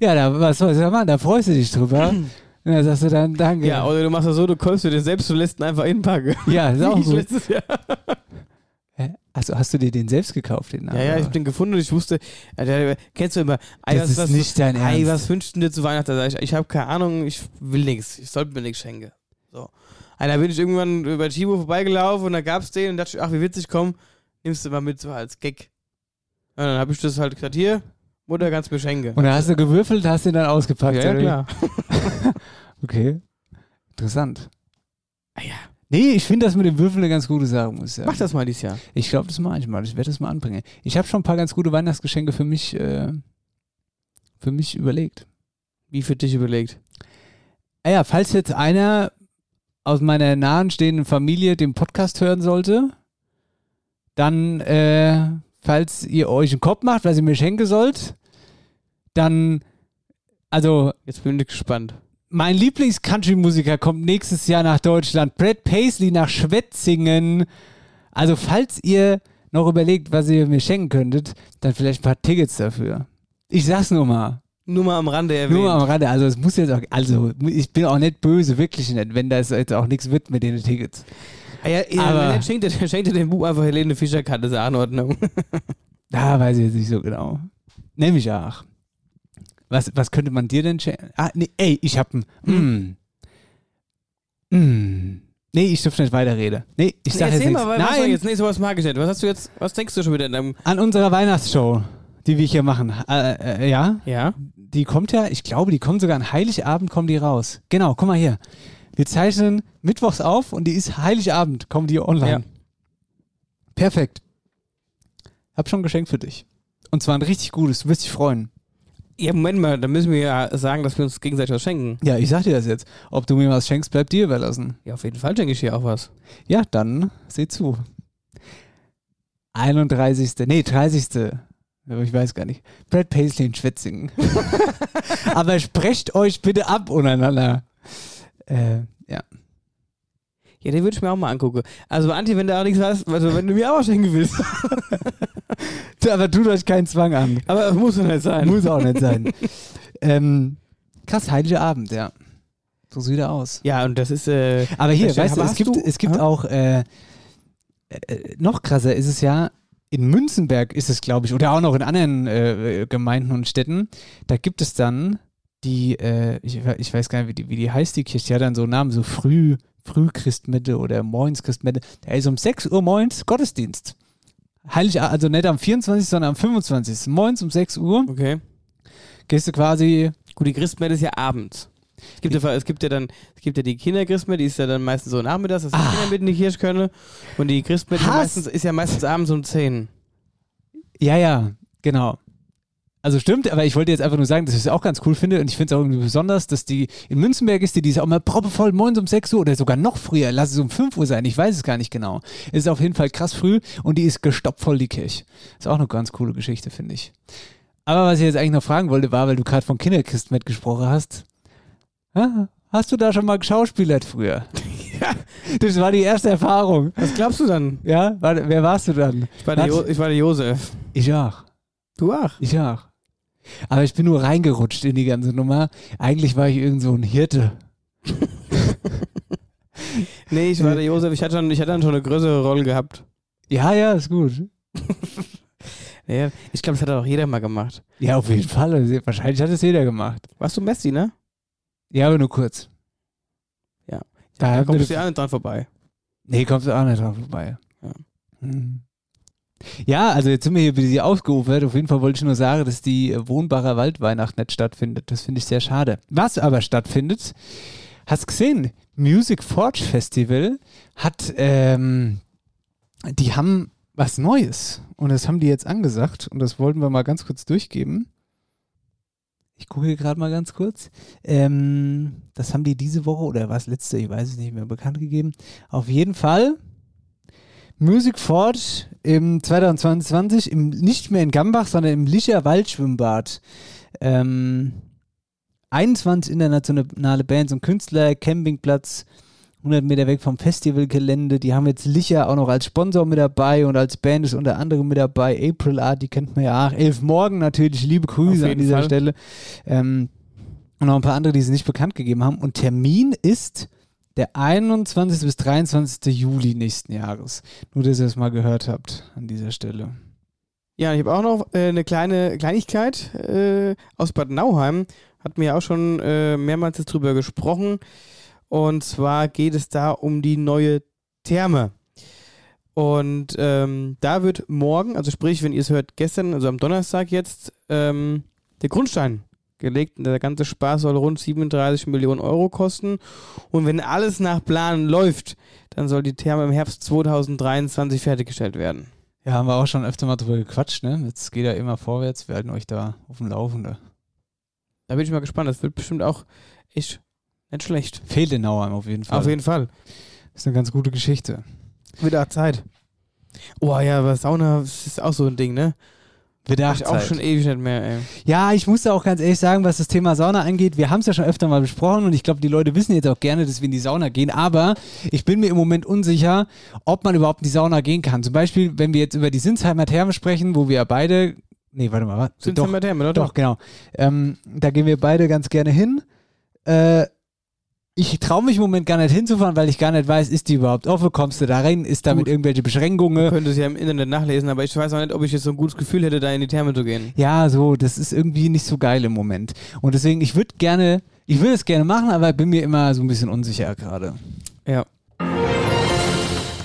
Ja, da, was soll ich da machen? Da freust du dich drüber. [clears throat] und dann sagst du dann Danke. Ja, oder du machst das so, du kolst dir den selbst und lässt ihn einfach inpacken. Ja, ist auch [laughs] gut. letztes Jahr. Hä? Also hast du dir den selbst gekauft, den Ja, ja, ich hab den gefunden und ich wusste, äh, kennst du immer, ey, Das was, ist was, nicht dein ey, Ernst. was wünschst du dir zu Weihnachten? Ich, ich habe keine Ahnung, ich will nichts, ich sollte mir nichts schenken. So. Da bin ich irgendwann über Chibo vorbeigelaufen und da gab's den und dachte ich, ach, wie witzig, komm, nimmst du mal mit, so als Gag. Und dann habe ich das halt gesagt, hier, Mutter, kannst mir schenken. Und da hast du gewürfelt, hast den dann ausgepackt. ja, ja, klar. [laughs] Okay. Interessant. Ah ja. Nee, ich finde das mit dem Würfeln eine ganz gute Sache, muss ich sagen. Mach das mal dieses Jahr. Ich glaube, das mache ich mal. Ich werde das mal anbringen. Ich habe schon ein paar ganz gute Weihnachtsgeschenke für mich, äh, für mich überlegt. Wie für dich überlegt. Ah ja, falls jetzt einer aus meiner nahen stehenden Familie den Podcast hören sollte, dann, äh, falls ihr euch einen Kopf macht, was ihr mir schenken sollt, dann, also Jetzt bin ich gespannt. mein Lieblings-Country-Musiker kommt nächstes Jahr nach Deutschland. Brad Paisley nach Schwetzingen. Also, falls ihr noch überlegt, was ihr mir schenken könntet, dann vielleicht ein paar Tickets dafür. Ich sag's nur mal. Nur mal am Rande erwähnt. Nur mal am Rande. Also, es muss jetzt auch, also, ich bin auch nicht böse, wirklich nicht, wenn das jetzt auch nichts wird mit den Tickets. Ah ja, ja, Aber- er schenkt, er [laughs] schenkt er dem Buch einfach Helene Fischer Karte, ist ja in Ordnung. [laughs] Da weiß ich jetzt nicht so genau. Nämlich auch. Was, was könnte man dir denn schenken? Ah, nee, ey, ich hab ein. Mm. Mm. Nee, ich dürfte nicht weiterreden. Nee, ich sag nee, jetzt erzähl nichts. mal, Nein, jetzt? Nee, sowas mag ich nicht. Was hast du jetzt, was denkst du schon wieder in deinem... an unserer Weihnachtsshow, die wir hier machen. Äh, äh, ja, Ja? die kommt ja, ich glaube, die kommt sogar an Heiligabend, kommen die raus. Genau, guck mal hier. Wir zeichnen mittwochs auf und die ist Heiligabend, kommen die online. Ja. Perfekt. Hab schon ein Geschenk für dich. Und zwar ein richtig gutes, du wirst dich freuen. Ja, Moment mal, da müssen wir ja sagen, dass wir uns gegenseitig was schenken. Ja, ich sag dir das jetzt. Ob du mir was schenkst, bleibt dir überlassen. Ja, auf jeden Fall schenke ich dir auch was. Ja, dann seh zu. 31. Nee, 30. Aber Ich weiß gar nicht. Brad Paisley in Schwetzingen. [laughs] Aber sprecht euch bitte ab untereinander. Äh, ja. Ja, den würde ich mir auch mal angucken. Also, Anti, wenn du auch nichts hast, also wenn du mir auch was schenken willst. [laughs] Aber tut euch keinen Zwang an. Aber muss doch nicht sein. Muss auch nicht sein. ähm, krass, heiliger Abend, ja. So sieht er aus. Ja, und das ist, äh, Aber hier, weißt du, es gibt, du- es gibt Aha. auch, äh, äh, noch krasser ist es ja, in Münzenberg ist es, glaube ich, oder auch noch in anderen äh, Gemeinden und Städten, da gibt es dann die, äh, ich, ich weiß gar nicht, wie die, wie die heißt, die Kirche, die hat dann so einen Namen, so früh, Frühchristmette oder Moins Christmette. Da ist um 6 Uhr morgens Gottesdienst. Heilig, also nicht am 24., sondern am 25. Morgens um 6 Uhr okay. gehst du quasi, Gut, die Christmette ist ja abends. Es gibt ja, es gibt ja dann, es gibt ja die Kinderchristmette, die ist ja dann meistens so nachmittags, dass die Ah. Kinder mit in die Kirche können. Und die Christmette ist ja Hass. meistens, ist ja meistens abends um 10. Ja, ja, genau. Also stimmt, aber ich wollte jetzt einfach nur sagen, dass ich es auch ganz cool finde und ich finde es auch irgendwie besonders, dass die in Münzenberg ist, die, die ist auch mal proppevoll morgens um 6 Uhr oder sogar noch früher, lass es um 5 Uhr sein, ich weiß es gar nicht genau. Es ist auf jeden Fall krass früh und die ist gestoppt voll, die Kirche. Ist auch eine ganz coole Geschichte, finde ich. Aber was ich jetzt eigentlich noch fragen wollte, war, weil du gerade von Kinderchristmet gesprochen hast. Hast du da schon mal geschauspielert früher? [laughs] Ja. Das war die erste Erfahrung. Was glaubst du dann? Ja, War- wer warst du dann? Ich war der, jo ich war der Josef. Ich auch. Du auch? Ich auch. Aber ich bin nur reingerutscht in die ganze Nummer. Eigentlich war ich irgend so ein Hirte. [laughs] Nee, ich war der Josef. Ich hatte, schon, ich hatte dann schon eine größere Rolle gehabt. Ja, ja, ist gut. [laughs] Ja, ich glaube, das hat auch jeder mal gemacht. Ja, auf jeden Fall. Also, Wahrscheinlich hat es jeder gemacht. Warst du Messi, ne? Ja, aber nur kurz. Ja. Da Da kommst du ja auch nicht dran vorbei. Nee, kommst du auch nicht drauf vorbei. Ja. Hm. Ja, also jetzt sind wir hier ein bisschen aufgeufert. Auf jeden Fall wollte ich nur sagen, dass die Wohnbarer Waldweihnacht nicht stattfindet. Das finde ich sehr schade. Was aber stattfindet, hast gesehen, Music Forge Festival hat, ähm, die haben was Neues. Und das haben die jetzt angesagt. Und das wollten wir mal ganz kurz durchgeben. Ich gucke hier gerade mal ganz kurz. Ähm, das haben die diese Woche oder was letzte, ich weiß es nicht mehr, bekannt gegeben. Auf jeden Fall Music Fort im 2022 im, nicht mehr in Gambach, sondern im Licher Waldschwimmbad. Ähm, 21 internationale Bands und Künstler, Campingplatz, 100 Meter weg vom Festivalgelände. Die haben jetzt Licher auch noch als Sponsor mit dabei und als Band ist unter anderem mit dabei April Art, die kennt man ja auch. Elf Morgen natürlich, liebe Grüße an dieser Fall. Stelle. Ähm, und noch ein paar andere, die sie nicht bekannt gegeben haben. Und Termin ist der 21. bis 23. Juli nächsten Jahres. Nur, dass ihr es mal gehört habt an dieser Stelle. Ja, ich habe auch noch äh, eine kleine Kleinigkeit äh, aus Bad Nauheim. Hat mir ja auch schon äh, mehrmals drüber gesprochen. Und zwar geht es da um die neue Therme. Und ähm, da wird morgen, also sprich, wenn ihr es hört, gestern, also am Donnerstag jetzt, ähm, der Grundstein gelegt. Und der ganze Spaß soll rund 37 Millionen Euro kosten. Und wenn alles nach Plan läuft, dann soll die Therme im Herbst 2023 fertiggestellt werden. Ja, haben wir auch schon öfter mal drüber gequatscht, ne? Jetzt geht er immer vorwärts. Wir halten euch da auf dem Laufenden. Da bin ich mal gespannt. Das wird bestimmt auch echt nicht schlecht. Fehlt in Nauheim auf jeden Fall. Auf jeden Fall. Das ist eine ganz gute Geschichte. Auch Zeit. Oh ja, aber Sauna ist auch so ein Ding, ne? Auch ich auch schon ewig nicht mehr, ey. Ja, ich muss da auch ganz ehrlich sagen, was das Thema Sauna angeht, wir haben es ja schon öfter mal besprochen und ich glaube, die Leute wissen jetzt auch gerne, dass wir in die Sauna gehen, aber ich bin mir im Moment unsicher, ob man überhaupt in die Sauna gehen kann. Zum Beispiel, wenn wir jetzt über die Sinsheimer Therme sprechen, wo wir ja beide, nee, warte mal, was? Wir Therme, oder? doch, genau. Ähm, da gehen wir beide ganz gerne hin. Äh, ich traue mich im Moment gar nicht hinzufahren, weil ich gar nicht weiß, ist die überhaupt offen, kommst du da rein, ist da mit Gut. irgendwelche Du Beschränkungen? könntest ja im Internet nachlesen, aber ich weiß auch nicht, ob ich jetzt so ein gutes Gefühl hätte, da in die Therme zu gehen. Ja, so, das ist irgendwie nicht so geil im Moment. Und deswegen, ich würde gerne, ich würde es gerne machen, aber bin mir immer so ein bisschen unsicher gerade. Ja.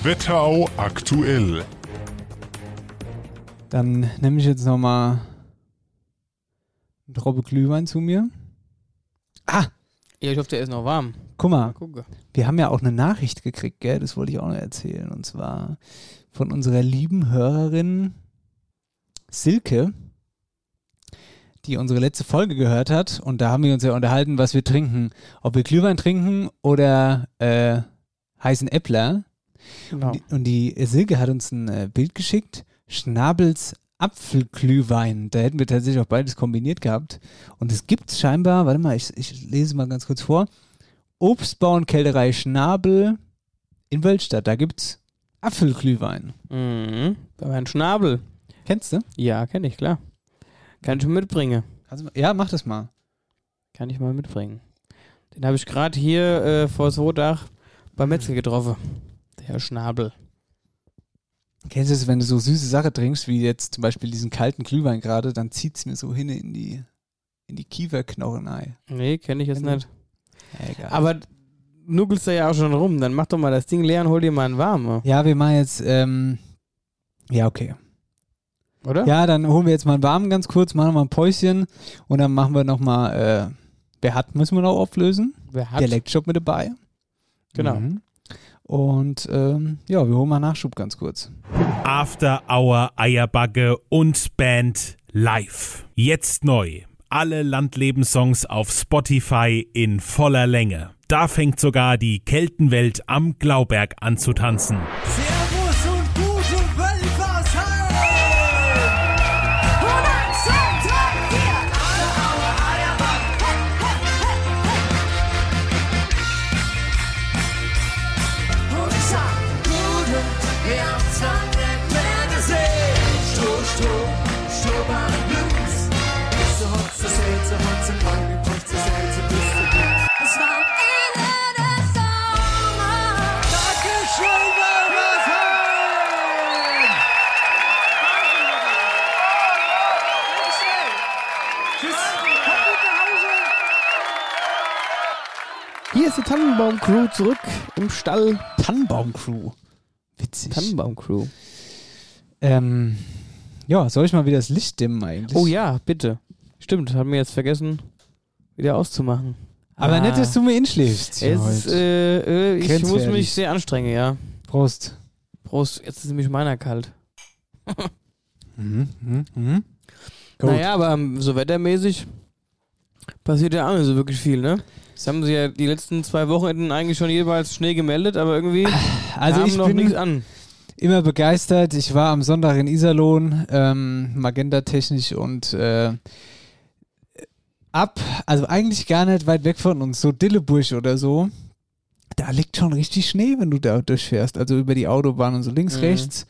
Wetterau aktuell. Dann nehme ich jetzt nochmal einen Tropfe Glühwein zu mir. Ah, Ja, ich hoffe, der ist noch warm. guck mal, Mal wir haben ja auch eine Nachricht gekriegt, gell? Das wollte ich auch noch erzählen. Und zwar von unserer lieben Hörerin Silke, die unsere letzte Folge gehört hat. Und da haben wir uns ja unterhalten, was wir trinken. Ob wir Glühwein trinken oder äh, heißen Äppler. Genau. Und die, und die Silke hat uns ein äh, Bild geschickt. Schnabels Apfelglühwein. Da hätten wir tatsächlich auch beides kombiniert gehabt. Und es gibt scheinbar, warte mal, ich, ich lese mal ganz kurz vor. Obstbau und Kälterei Schnabel in Wölstadt. Da gibt's Apfelglühwein. Mhm. Bei meinem Schnabel. Kennst du? Ja, kenne ich, klar. Kann ich mal mitbringen. Mal- Ja, mach das mal. Kann ich mal mitbringen. Den habe ich gerade hier äh, vor so Dach beim Metzger getroffen. Der Herr Schnabel. Kennst du es, wenn du so süße Sache trinkst, wie jetzt zum Beispiel diesen kalten Glühwein gerade, dann zieht's mir so hin in die, in die Kieferknochen ein. Nee, kenne ich jetzt nicht. Egal. Aber nuckelst du ja auch schon rum. Dann mach doch mal das Ding leer und hol dir mal einen warmen. ja, wir machen jetzt, ähm, ja, okay. Oder? Ja, dann holen wir jetzt mal einen warmen ganz kurz, machen mal ein Päuschen und dann machen wir nochmal, äh, wer hat, müssen wir noch auflösen. Wer hat? Der Lectshop mit dabei. Genau. Mhm. Und ähm, ja, wir holen mal Nachschub ganz kurz. After Hour Eierbagge und Band live. Jetzt neu. Alle Landlebenssongs auf Spotify in voller Länge. Da fängt sogar die Keltenwelt am Glauberg an zu tanzen. Servus ist die Tannenbaum-Crew zurück im Stall. Tannenbaum-Crew. Witzig. Tannenbaum-Crew. Ähm, ja, soll ich mal wieder das Licht dimmen eigentlich? Oh ja, bitte. Stimmt, haben wir jetzt vergessen, wieder auszumachen. Aber Ah. nicht, dass du mir inschläfst. Es, äh, äh, ich muss mich sehr anstrengen, ja. Prost. Prost, jetzt ist nämlich meiner kalt. Mhm, mhm, mhm. Gut. Naja, aber ähm, so wettermäßig passiert ja auch nicht so wirklich viel, ne? Das haben sie ja die letzten zwei Wochenenden eigentlich schon jeweils Schnee gemeldet, aber irgendwie [sighs] Also kam ich noch bin nichts an. immer begeistert. Ich war am Sonntag in Iserlohn, ähm, Magenta-technisch und äh, ab, also eigentlich gar nicht weit weg von uns, so Dilleburg oder so. Da liegt schon richtig Schnee, wenn du da durchfährst. Also über die Autobahn und so links, Mhm. rechts.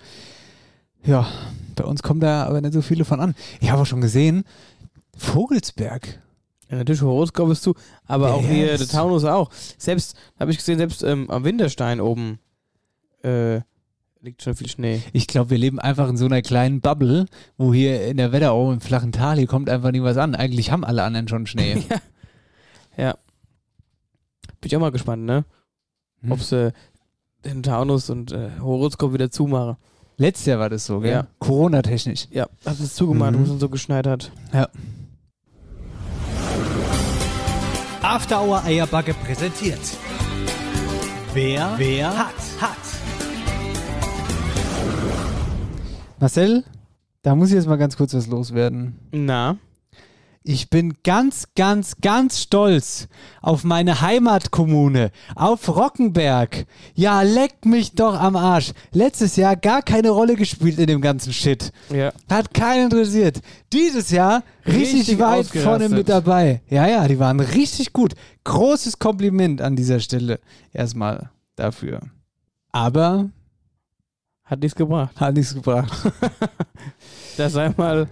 Ja, bei uns kommen da aber nicht so viele von an. Ich habe auch schon gesehen, Vogelsberg. Ja, natürlich Horoskop bist du, aber Ja, auch ja, hier der Taunus auch. Selbst, habe ich gesehen, selbst ähm, am Winterstein oben äh, liegt schon viel Schnee. Ich glaube, wir leben einfach in so einer kleinen Bubble, wo hier in der Wetterau im flachen Tal, hier kommt einfach nie was an. Eigentlich haben alle anderen schon Schnee. [laughs] Ja. Bin ich auch mal gespannt, ne? Hm. Ob sie den Taunus und äh, Horoskop wieder zumachen. Letztes Jahr war das so, gell? Ja. Corona-technisch. Ja, hat es zugemacht, Mhm. wo es so geschneit hat. Ja. After Hour Eierbacke präsentiert. Wer, wer hat, hat. Marcel, da muss ich jetzt mal ganz kurz was loswerden. Na? Ich bin ganz, ganz, ganz stolz auf meine Heimatkommune, auf Rockenberg. Ja, leck mich doch am Arsch. Letztes Jahr gar keine Rolle gespielt in dem ganzen Shit. Ja. Hat keinen interessiert. Dieses Jahr richtig, Richtig weit vorne mit dabei. Ja, ja, die waren richtig gut. Großes Kompliment an dieser Stelle erstmal dafür. Aber Hat nichts gebracht. hat nichts gebracht. [laughs] Das sei mal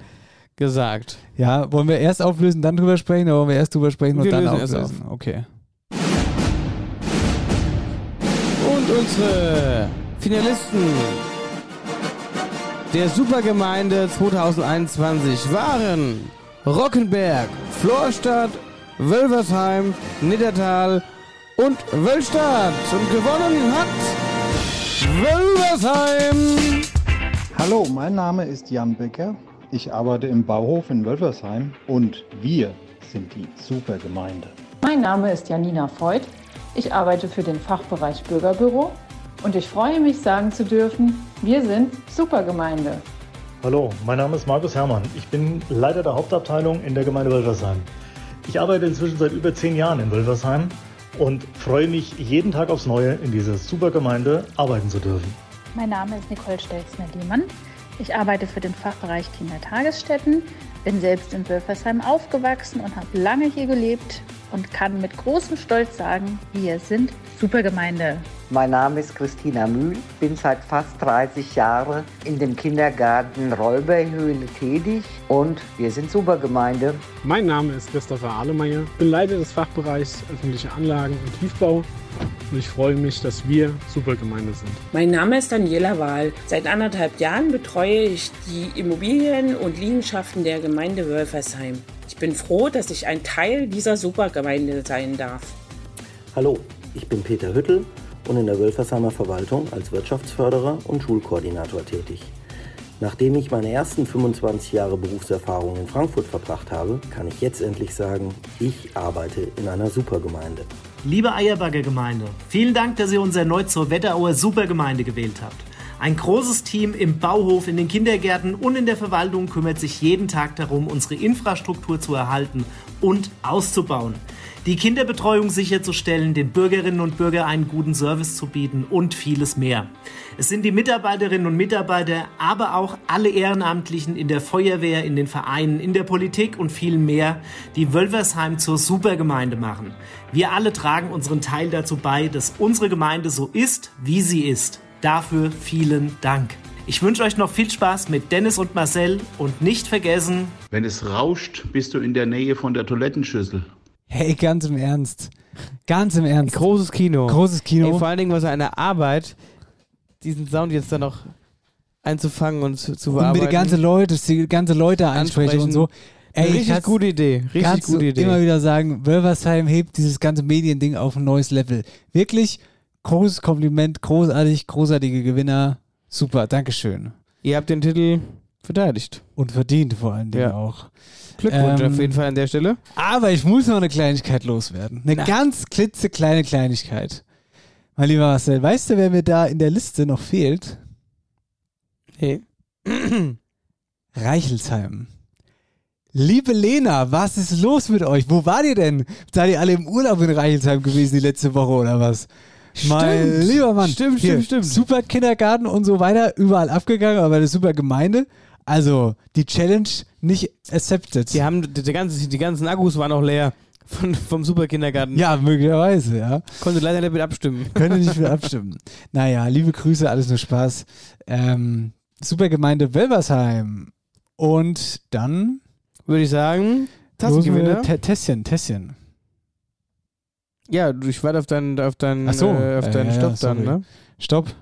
gesagt. Ja, wollen wir erst auflösen, dann drüber sprechen, oder wollen wir erst drüber sprechen und Wir dann lösen erst auflösen? Okay. Und unsere Finalisten der Supergemeinde 2021 waren Rockenberg, Florstadt, Wölversheim, Niddertal und Wölstadt. Und gewonnen hat Wölversheim. Hallo, mein Name ist Jan Becker. Ich arbeite im Bauhof in Wölfersheim und wir sind die Supergemeinde. Mein Name ist Janina Voigt. Ich arbeite für den Fachbereich Bürgerbüro und ich freue mich sagen zu dürfen, wir sind Supergemeinde. Hallo, mein Name ist Markus Herrmann. Ich bin Leiter der Hauptabteilung in der Gemeinde Wölversheim. Ich arbeite inzwischen seit über zehn Jahren in Wölversheim und freue mich jeden Tag aufs Neue in dieser Supergemeinde arbeiten zu dürfen. Mein Name ist Nicole Stelzner-Lehmann. Ich arbeite für den Fachbereich Kindertagesstätten, bin selbst in Wölfersheim aufgewachsen und habe lange hier gelebt und kann mit großem Stolz sagen, wir sind Supergemeinde. Mein Name ist Christina Mühl, bin seit fast 30 Jahren in dem Kindergarten Räuberhöhle tätig und wir sind Supergemeinde. Mein Name ist Christopher Ahlemeyer, bin Leiter des Fachbereichs öffentliche Anlagen und Tiefbau und ich freue mich, dass wir Supergemeinde sind. Mein Name ist Daniela Wahl. Seit anderthalb Jahren betreue ich die Immobilien und Liegenschaften der Gemeinde Wölfersheim. Ich bin froh, dass ich ein Teil dieser Supergemeinde sein darf. Hallo, ich bin Peter Hüttel und in der Wölfersheimer Verwaltung als Wirtschaftsförderer und Schulkoordinator tätig. Nachdem ich meine ersten 25 Jahre Berufserfahrung in Frankfurt verbracht habe, kann ich jetzt endlich sagen, ich arbeite in einer Supergemeinde. Liebe Eierbagger Gemeinde, vielen Dank, dass ihr uns erneut zur Wetterauer Supergemeinde gewählt habt. Ein großes Team im Bauhof, in den Kindergärten und in der Verwaltung kümmert sich jeden Tag darum, unsere Infrastruktur zu erhalten und auszubauen. Die Kinderbetreuung sicherzustellen, den Bürgerinnen und Bürgern einen guten Service zu bieten und vieles mehr. Es sind die Mitarbeiterinnen und Mitarbeiter, aber auch alle Ehrenamtlichen in der Feuerwehr, in den Vereinen, in der Politik und viel mehr, die Wölversheim zur Supergemeinde machen. Wir alle tragen unseren Teil dazu bei, dass unsere Gemeinde so ist, wie sie ist. Dafür vielen Dank. Ich wünsche euch noch viel Spaß mit Dennis und Marcel und nicht vergessen, Wenn es rauscht, bist du in der Nähe von der Toilettenschüssel. Hey, ganz im Ernst. Ganz im Ernst. Großes Kino. Großes Kino. Ey, vor allen Dingen war es eine Arbeit, diesen Sound jetzt dann noch einzufangen und zu, zu Und bearbeiten. mit den ganzen Leuten, die ganze Leute einsprechen und so. Ich richtig gute Idee. Richtig gute Idee. immer wieder sagen, Wölversheim hebt dieses ganze Mediending auf ein neues Level. Wirklich großes Kompliment, großartig, großartige Gewinner. Super, Dankeschön. Ihr habt den Titel verteidigt. Und verdient vor allen Dingen Ja. auch. Glückwunsch Ähm, auf jeden Fall an der Stelle. Aber ich muss noch eine Kleinigkeit loswerden. Eine ganz klitzekleine Kleinigkeit. Mein lieber Marcel, weißt du, wer mir da in der Liste noch fehlt? Hey. [clears throat] Reichelsheim. Liebe Lena, was ist los mit euch? Wo wart ihr denn? Seid ihr alle im Urlaub in Reichelsheim gewesen die letzte Woche oder was? Mein Stimmt. lieber Mann. Stimmt, Hier, stimmt, stimmt. Super Kindergarten und so weiter, überall abgegangen, aber eine super Gemeinde. Also, die Challenge nicht accepted. Die, haben, die, die, ganzen, die ganzen Akkus waren auch leer von, vom Superkindergarten. Ja, möglicherweise, ja. Konnte leider nicht mit abstimmen. Könnte nicht mehr [laughs] abstimmen. Naja, liebe Grüße, alles nur Spaß. Ähm, Supergemeinde Welversheim. Und dann Würde ich sagen, Tassengewinner. Tässchen, Tässchen. Ja, du- ich warte auf deinen, auf deinen, so, äh, auf äh, deinen ja, Stopp sorry. dann, ne? Stopp.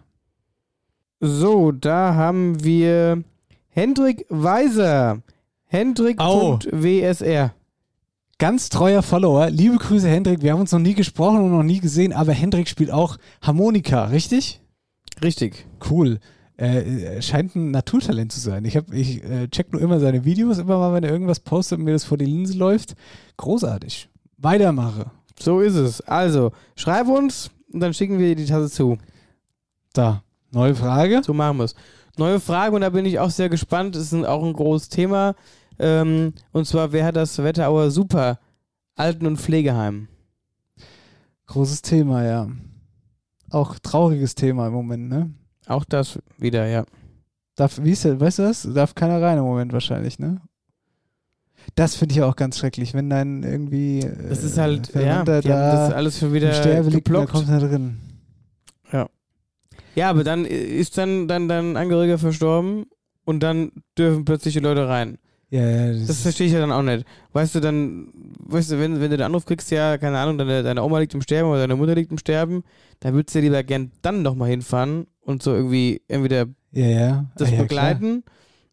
So, da haben wir Hendrik Weiser. Hendrik.wsr. Ganz treuer Follower. Liebe Grüße, Hendrik. Wir haben uns noch nie gesprochen und noch nie gesehen, aber Hendrik spielt auch Harmonika, richtig? Richtig. Cool. Äh, scheint ein Naturtalent zu sein. Ich, hab, ich äh, check nur immer seine Videos, immer mal, wenn er irgendwas postet und mir das vor die Linse läuft. Großartig. Weitermache. So ist es. Also, schreib uns und dann schicken wir dir die Tasse zu. Da. Neue Frage. So machen wir es. Neue Frage und da bin ich auch sehr gespannt. Ist ein, auch ein großes Thema. Ähm, und zwar, wer hat das Wetterauer Super Alten- und Pflegeheim? Großes Thema, ja. Auch trauriges Thema im Moment, ne? Auch das wieder, ja. Darf, wie ist das, weißt du das? Darf keiner rein im Moment wahrscheinlich, ne? Das finde ich auch ganz schrecklich, wenn dann irgendwie. äh, Das ist halt, ja, die haben da das alles schon wieder und da geblockt. kommt er drin. Ja. Aber dann ist dann, dann dein Angehöriger verstorben und dann dürfen plötzlich die Leute rein. Ja, ja, das, Das verstehe ich ja dann auch nicht. Weißt du, dann, weißt du, wenn, wenn du den Anruf kriegst, ja, keine Ahnung, deine, deine Oma liegt im Sterben oder deine Mutter liegt im Sterben, dann würdest du ja lieber gern dann nochmal hinfahren und so irgendwie entweder Ja, ja. das Ah, begleiten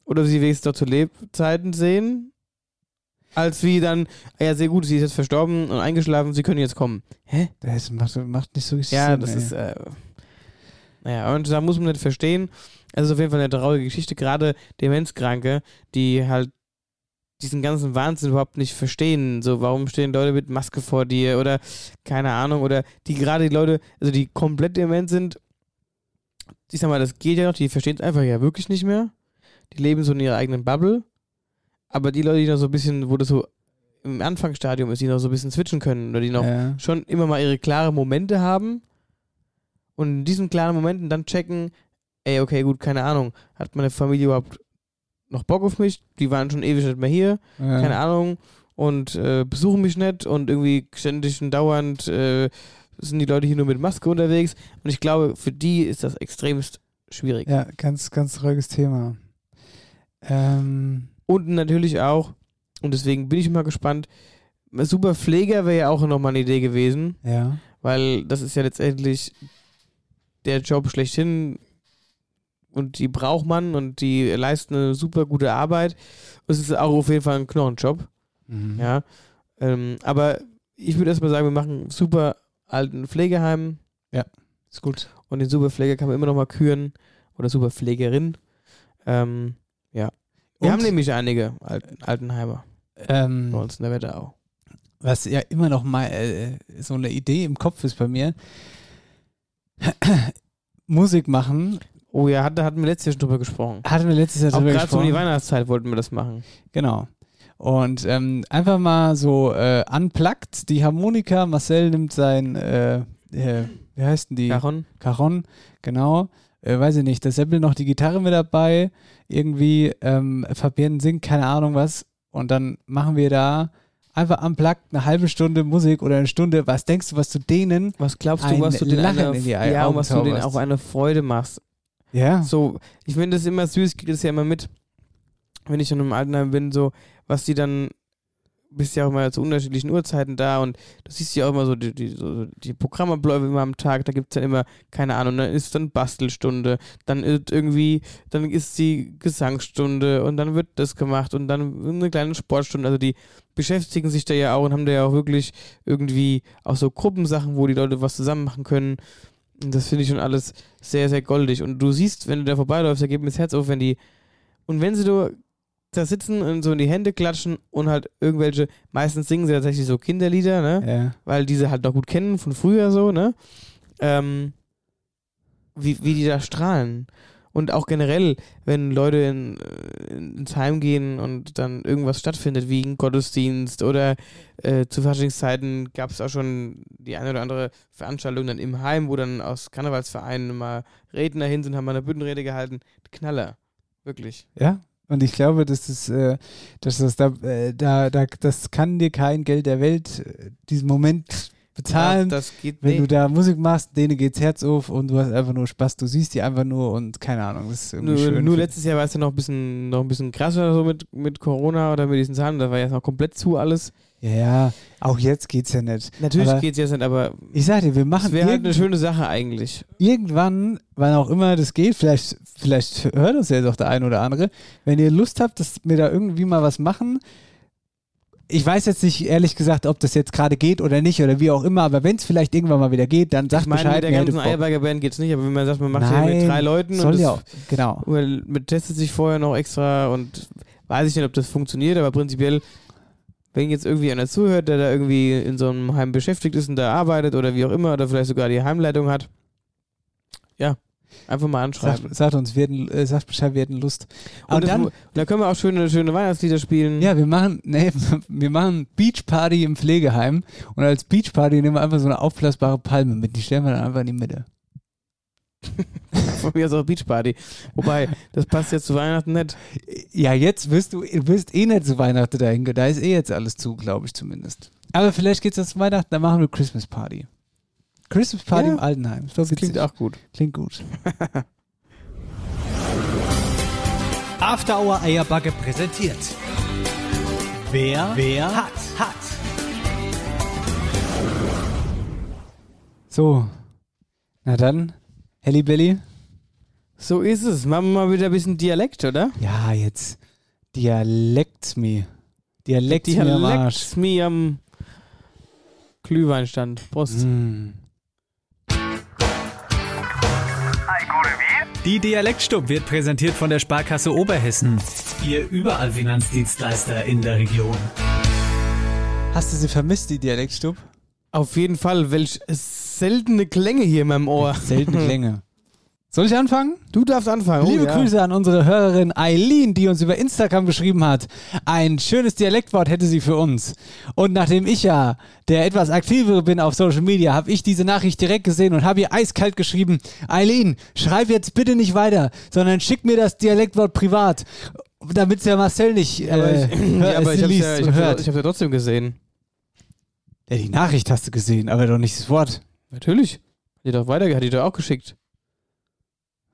oder sie wenigstens dort zu Lebzeiten sehen, als wie dann, ah ja, sehr gut, sie ist jetzt verstorben und eingeschlafen, sie können jetzt kommen. Hä? Das macht, macht nicht so richtig Ja, Sinn. das ey. ist, äh, naja, und da muss man nicht verstehen. Also es ist auf jeden Fall eine traurige Geschichte, gerade Demenzkranke, die halt diesen ganzen Wahnsinn überhaupt nicht verstehen. So, warum stehen Leute mit Maske vor dir oder keine Ahnung, oder die gerade die Leute, also die komplett dement sind, ich sag mal, das geht ja noch, die verstehen es einfach ja wirklich nicht mehr. Die leben so in ihrer eigenen Bubble. Aber die Leute, die noch so ein bisschen, wo das so im Anfangsstadium ist, die noch so ein bisschen switchen können oder die noch Ja. schon immer mal ihre klaren Momente haben und in diesen klaren Momenten dann checken, ey, okay, gut, keine Ahnung, hat meine Familie überhaupt noch Bock auf mich? Die waren schon ewig nicht mehr hier, Ja. keine Ahnung, und äh, besuchen mich nicht und irgendwie ständig und dauernd äh, sind die Leute hier nur mit Maske unterwegs und ich glaube, für die ist das extremst schwierig. Ja, ganz, ganz trauriges Thema. Ähm, Und natürlich auch, und deswegen bin ich mal gespannt, super Pfleger wäre ja auch nochmal eine Idee gewesen. Ja. Weil das ist ja letztendlich der Job schlechthin und die braucht man und die leisten eine super gute Arbeit. Es ist auch auf jeden Fall ein Knochenjob. Mhm. Ja. Ähm, aber ich würde erstmal sagen, wir machen super alten Pflegeheim. Ja, ist gut. Und den Superpfleger kann man immer noch mal küren. Oder Superpflegerin. Ähm, ja. Wir Und- haben nämlich einige Alten, Altenheimer ähm, bei uns in der Wetterau. was ja immer noch mal äh, so eine Idee im Kopf ist bei mir. [coughs] Musik machen. Oh ja, da hatten wir letztes Jahr schon drüber gesprochen. Hatten wir letztes Jahr Auch drüber gerade so um die gesprochen. Weihnachtszeit wollten wir das machen. Genau. Und ähm, einfach mal so äh, unplugged, die Harmonika. Marcel nimmt sein, äh, äh, wie heißt denn die? Cajon. Cajon, genau. Äh, weiß ich nicht. Der Seppel noch die Gitarre mit dabei. Irgendwie ähm, Fabienne singt, keine Ahnung was. Und dann machen wir da einfach unplugged eine halbe Stunde Musik oder eine Stunde. Was denkst du, was du denen? Was glaubst du, was du denen Lachen eine, in die ja, Augen und was du denen auch eine Freude machst? Ja. So, ich finde das immer süß, ich kriege das ja immer mit, wenn ich in einem Altenheim bin, so, was die dann, bist ja auch immer zu unterschiedlichen Uhrzeiten da und du siehst ja auch immer so die, die, so die Programmabläufe immer am Tag, da gibt es dann immer, keine Ahnung, dann ist dann Bastelstunde, dann ist irgendwie, dann ist die Gesangsstunde und dann wird das gemacht und dann eine kleine Sportstunde, also die beschäftigen sich da ja auch und haben da ja auch wirklich irgendwie auch so Gruppensachen, wo die Leute was zusammen machen können Und das finde ich schon alles sehr, sehr goldig. Und du siehst, wenn du da vorbeiläufst, da geht mir das Herz auf, wenn die. Und wenn sie da, da sitzen und so in die Hände klatschen und halt irgendwelche, meistens singen sie tatsächlich so Kinderlieder, ne? Ja. Weil die sie halt noch gut kennen von früher so, ne? Ähm, wie, wie die da strahlen. Und auch generell, wenn Leute in, äh, ins Heim gehen und dann irgendwas stattfindet, wie ein Gottesdienst oder äh, zu Faschingszeiten gab es auch schon die eine oder andere Veranstaltung dann im Heim, wo dann aus Karnevalsvereinen mal Redner hin sind, haben mal eine Büttenrede gehalten. Knaller. Wirklich. Ja, und ich glaube, das, äh, dass das da, äh, da, da, das kann dir kein Geld der Welt äh, diesen Moment bezahlen. Ja, wenn nee. du da Musik machst, denen geht's Herz auf und du hast einfach nur Spaß, du siehst die einfach nur und keine Ahnung, das ist irgendwie Nur, schön. nur letztes Jahr war es ja noch ein bisschen, noch ein bisschen krasser so mit, mit Corona oder mit diesen Zahlen. Da war ja noch komplett zu alles. Ja, ja, auch jetzt geht's ja nicht. Natürlich Aber geht es jetzt nicht, aber Ich sag dir, wir machen es wäre halt eine schöne Sache eigentlich. irgendwann, wann auch immer das geht, vielleicht, vielleicht hört uns ja jetzt auch der eine oder andere, wenn ihr Lust habt, dass wir da irgendwie mal was machen. Ich weiß jetzt nicht, ehrlich gesagt, ob das jetzt gerade geht oder nicht oder wie auch immer, aber wenn es vielleicht irgendwann mal wieder geht, dann sagt ich meine, Bescheid. mit der ganzen. Eierberger Band geht es nicht, aber wenn man sagt, man macht ja Nein, mit drei Leuten soll und ja auch, genau. Man testet sich vorher noch extra und weiß ich nicht, ob das funktioniert, aber prinzipiell, wenn jetzt irgendwie einer zuhört, der da irgendwie in so einem Heim beschäftigt ist und da arbeitet oder wie auch immer, oder vielleicht sogar die Heimleitung hat, ja, einfach mal anschreiben. Sagt, sagt uns, wir hätten, äh, sagt Bescheid, wir hätten Lust. Und, Und das, dann, da können wir auch schöne, schöne Weihnachtslieder spielen. ja, wir machen, [laughs] nee, wir machen Beachparty im Pflegeheim und als Beachparty nehmen wir einfach so eine aufblasbare Palme mit, die stellen wir dann einfach in die Mitte. [laughs] Von mir aus auch Beachparty. Wobei, das passt jetzt zu Weihnachten nicht. Ja, jetzt wirst du, du wirst eh nicht zu Weihnachten dahin, gehen. da ist eh jetzt alles zu, glaube ich zumindest. Aber vielleicht geht's jetzt zu Weihnachten, dann machen wir Christmas Party. Christmas Party Ja, im Altenheim. Das witzig. klingt auch gut. Klingt gut. [laughs] After Hour Eierbacke präsentiert. Wer, wer hat, hat. So, na dann, Helly Belly. So ist es. Machen wir mal wieder ein bisschen Dialekt, oder? Ja, jetzt Dialekt me. Dialekt, me am Arsch. Dialekt mir am Glühweinstand. Prost. Mm. Die Dialektstub wird präsentiert von der Sparkasse Oberhessen. Ihr überall Finanzdienstleister in der Region. Hast du sie vermisst, die Dialektstub? Auf jeden Fall. Welch seltene Klänge hier in meinem Ohr. Seltene [laughs] Klänge. Soll ich anfangen? Du darfst anfangen. Liebe oh, ja. Grüße an unsere Hörerin Eileen, die uns über Instagram geschrieben hat. Ein schönes Dialektwort hätte sie für uns. Und nachdem ich ja der etwas aktivere bin auf Social Media, habe ich diese Nachricht direkt gesehen und habe ihr eiskalt geschrieben, Eileen, schreib jetzt bitte nicht weiter, sondern schick mir das Dialektwort privat, damit der Marcel nicht äh, Aber ich, hör- [clears throat] ja, aber es ich liest ja, und ja, ich ja trotzdem gesehen. Ja, die Nachricht hast du gesehen, aber doch nicht das Wort. Natürlich. Hat die doch weiter, hat die doch auch geschickt.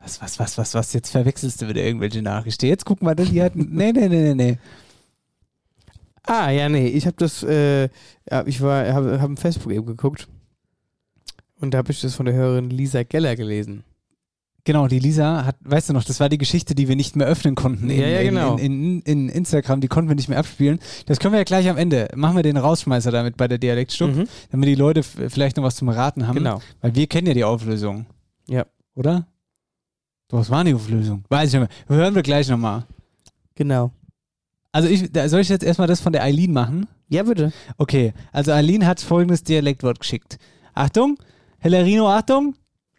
Was, was, was, was, was? Jetzt verwechselst du wieder irgendwelche Nachrichten. Jetzt guck mal, die hatten. [laughs] Nee, nee, nee, nee, nee. Ah, ja, nee, ich habe das, äh, ich war, habe hab im Facebook eben geguckt und da habe ich das von der Hörerin Lisa Geller gelesen. Genau, die Lisa hat, weißt du noch, das war die Geschichte, die wir nicht mehr öffnen konnten in, Ja, ja, genau. in, in, in, in Instagram, die konnten wir nicht mehr abspielen. Das können wir ja gleich am Ende. Machen wir den Rausschmeißer damit bei der Dialektstub, Mhm. damit die Leute vielleicht noch was zum Raten haben. Genau. Weil wir kennen ja die Auflösung. Ja. Oder? Was war die Auflösung? Weiß ich nicht mehr. Hören wir gleich nochmal. Genau. Also ich, da- soll ich jetzt erstmal das von der Eileen machen? Ja, bitte. Okay, also Eileen hat folgendes Dialektwort geschickt. Achtung, Hellerino, Achtung.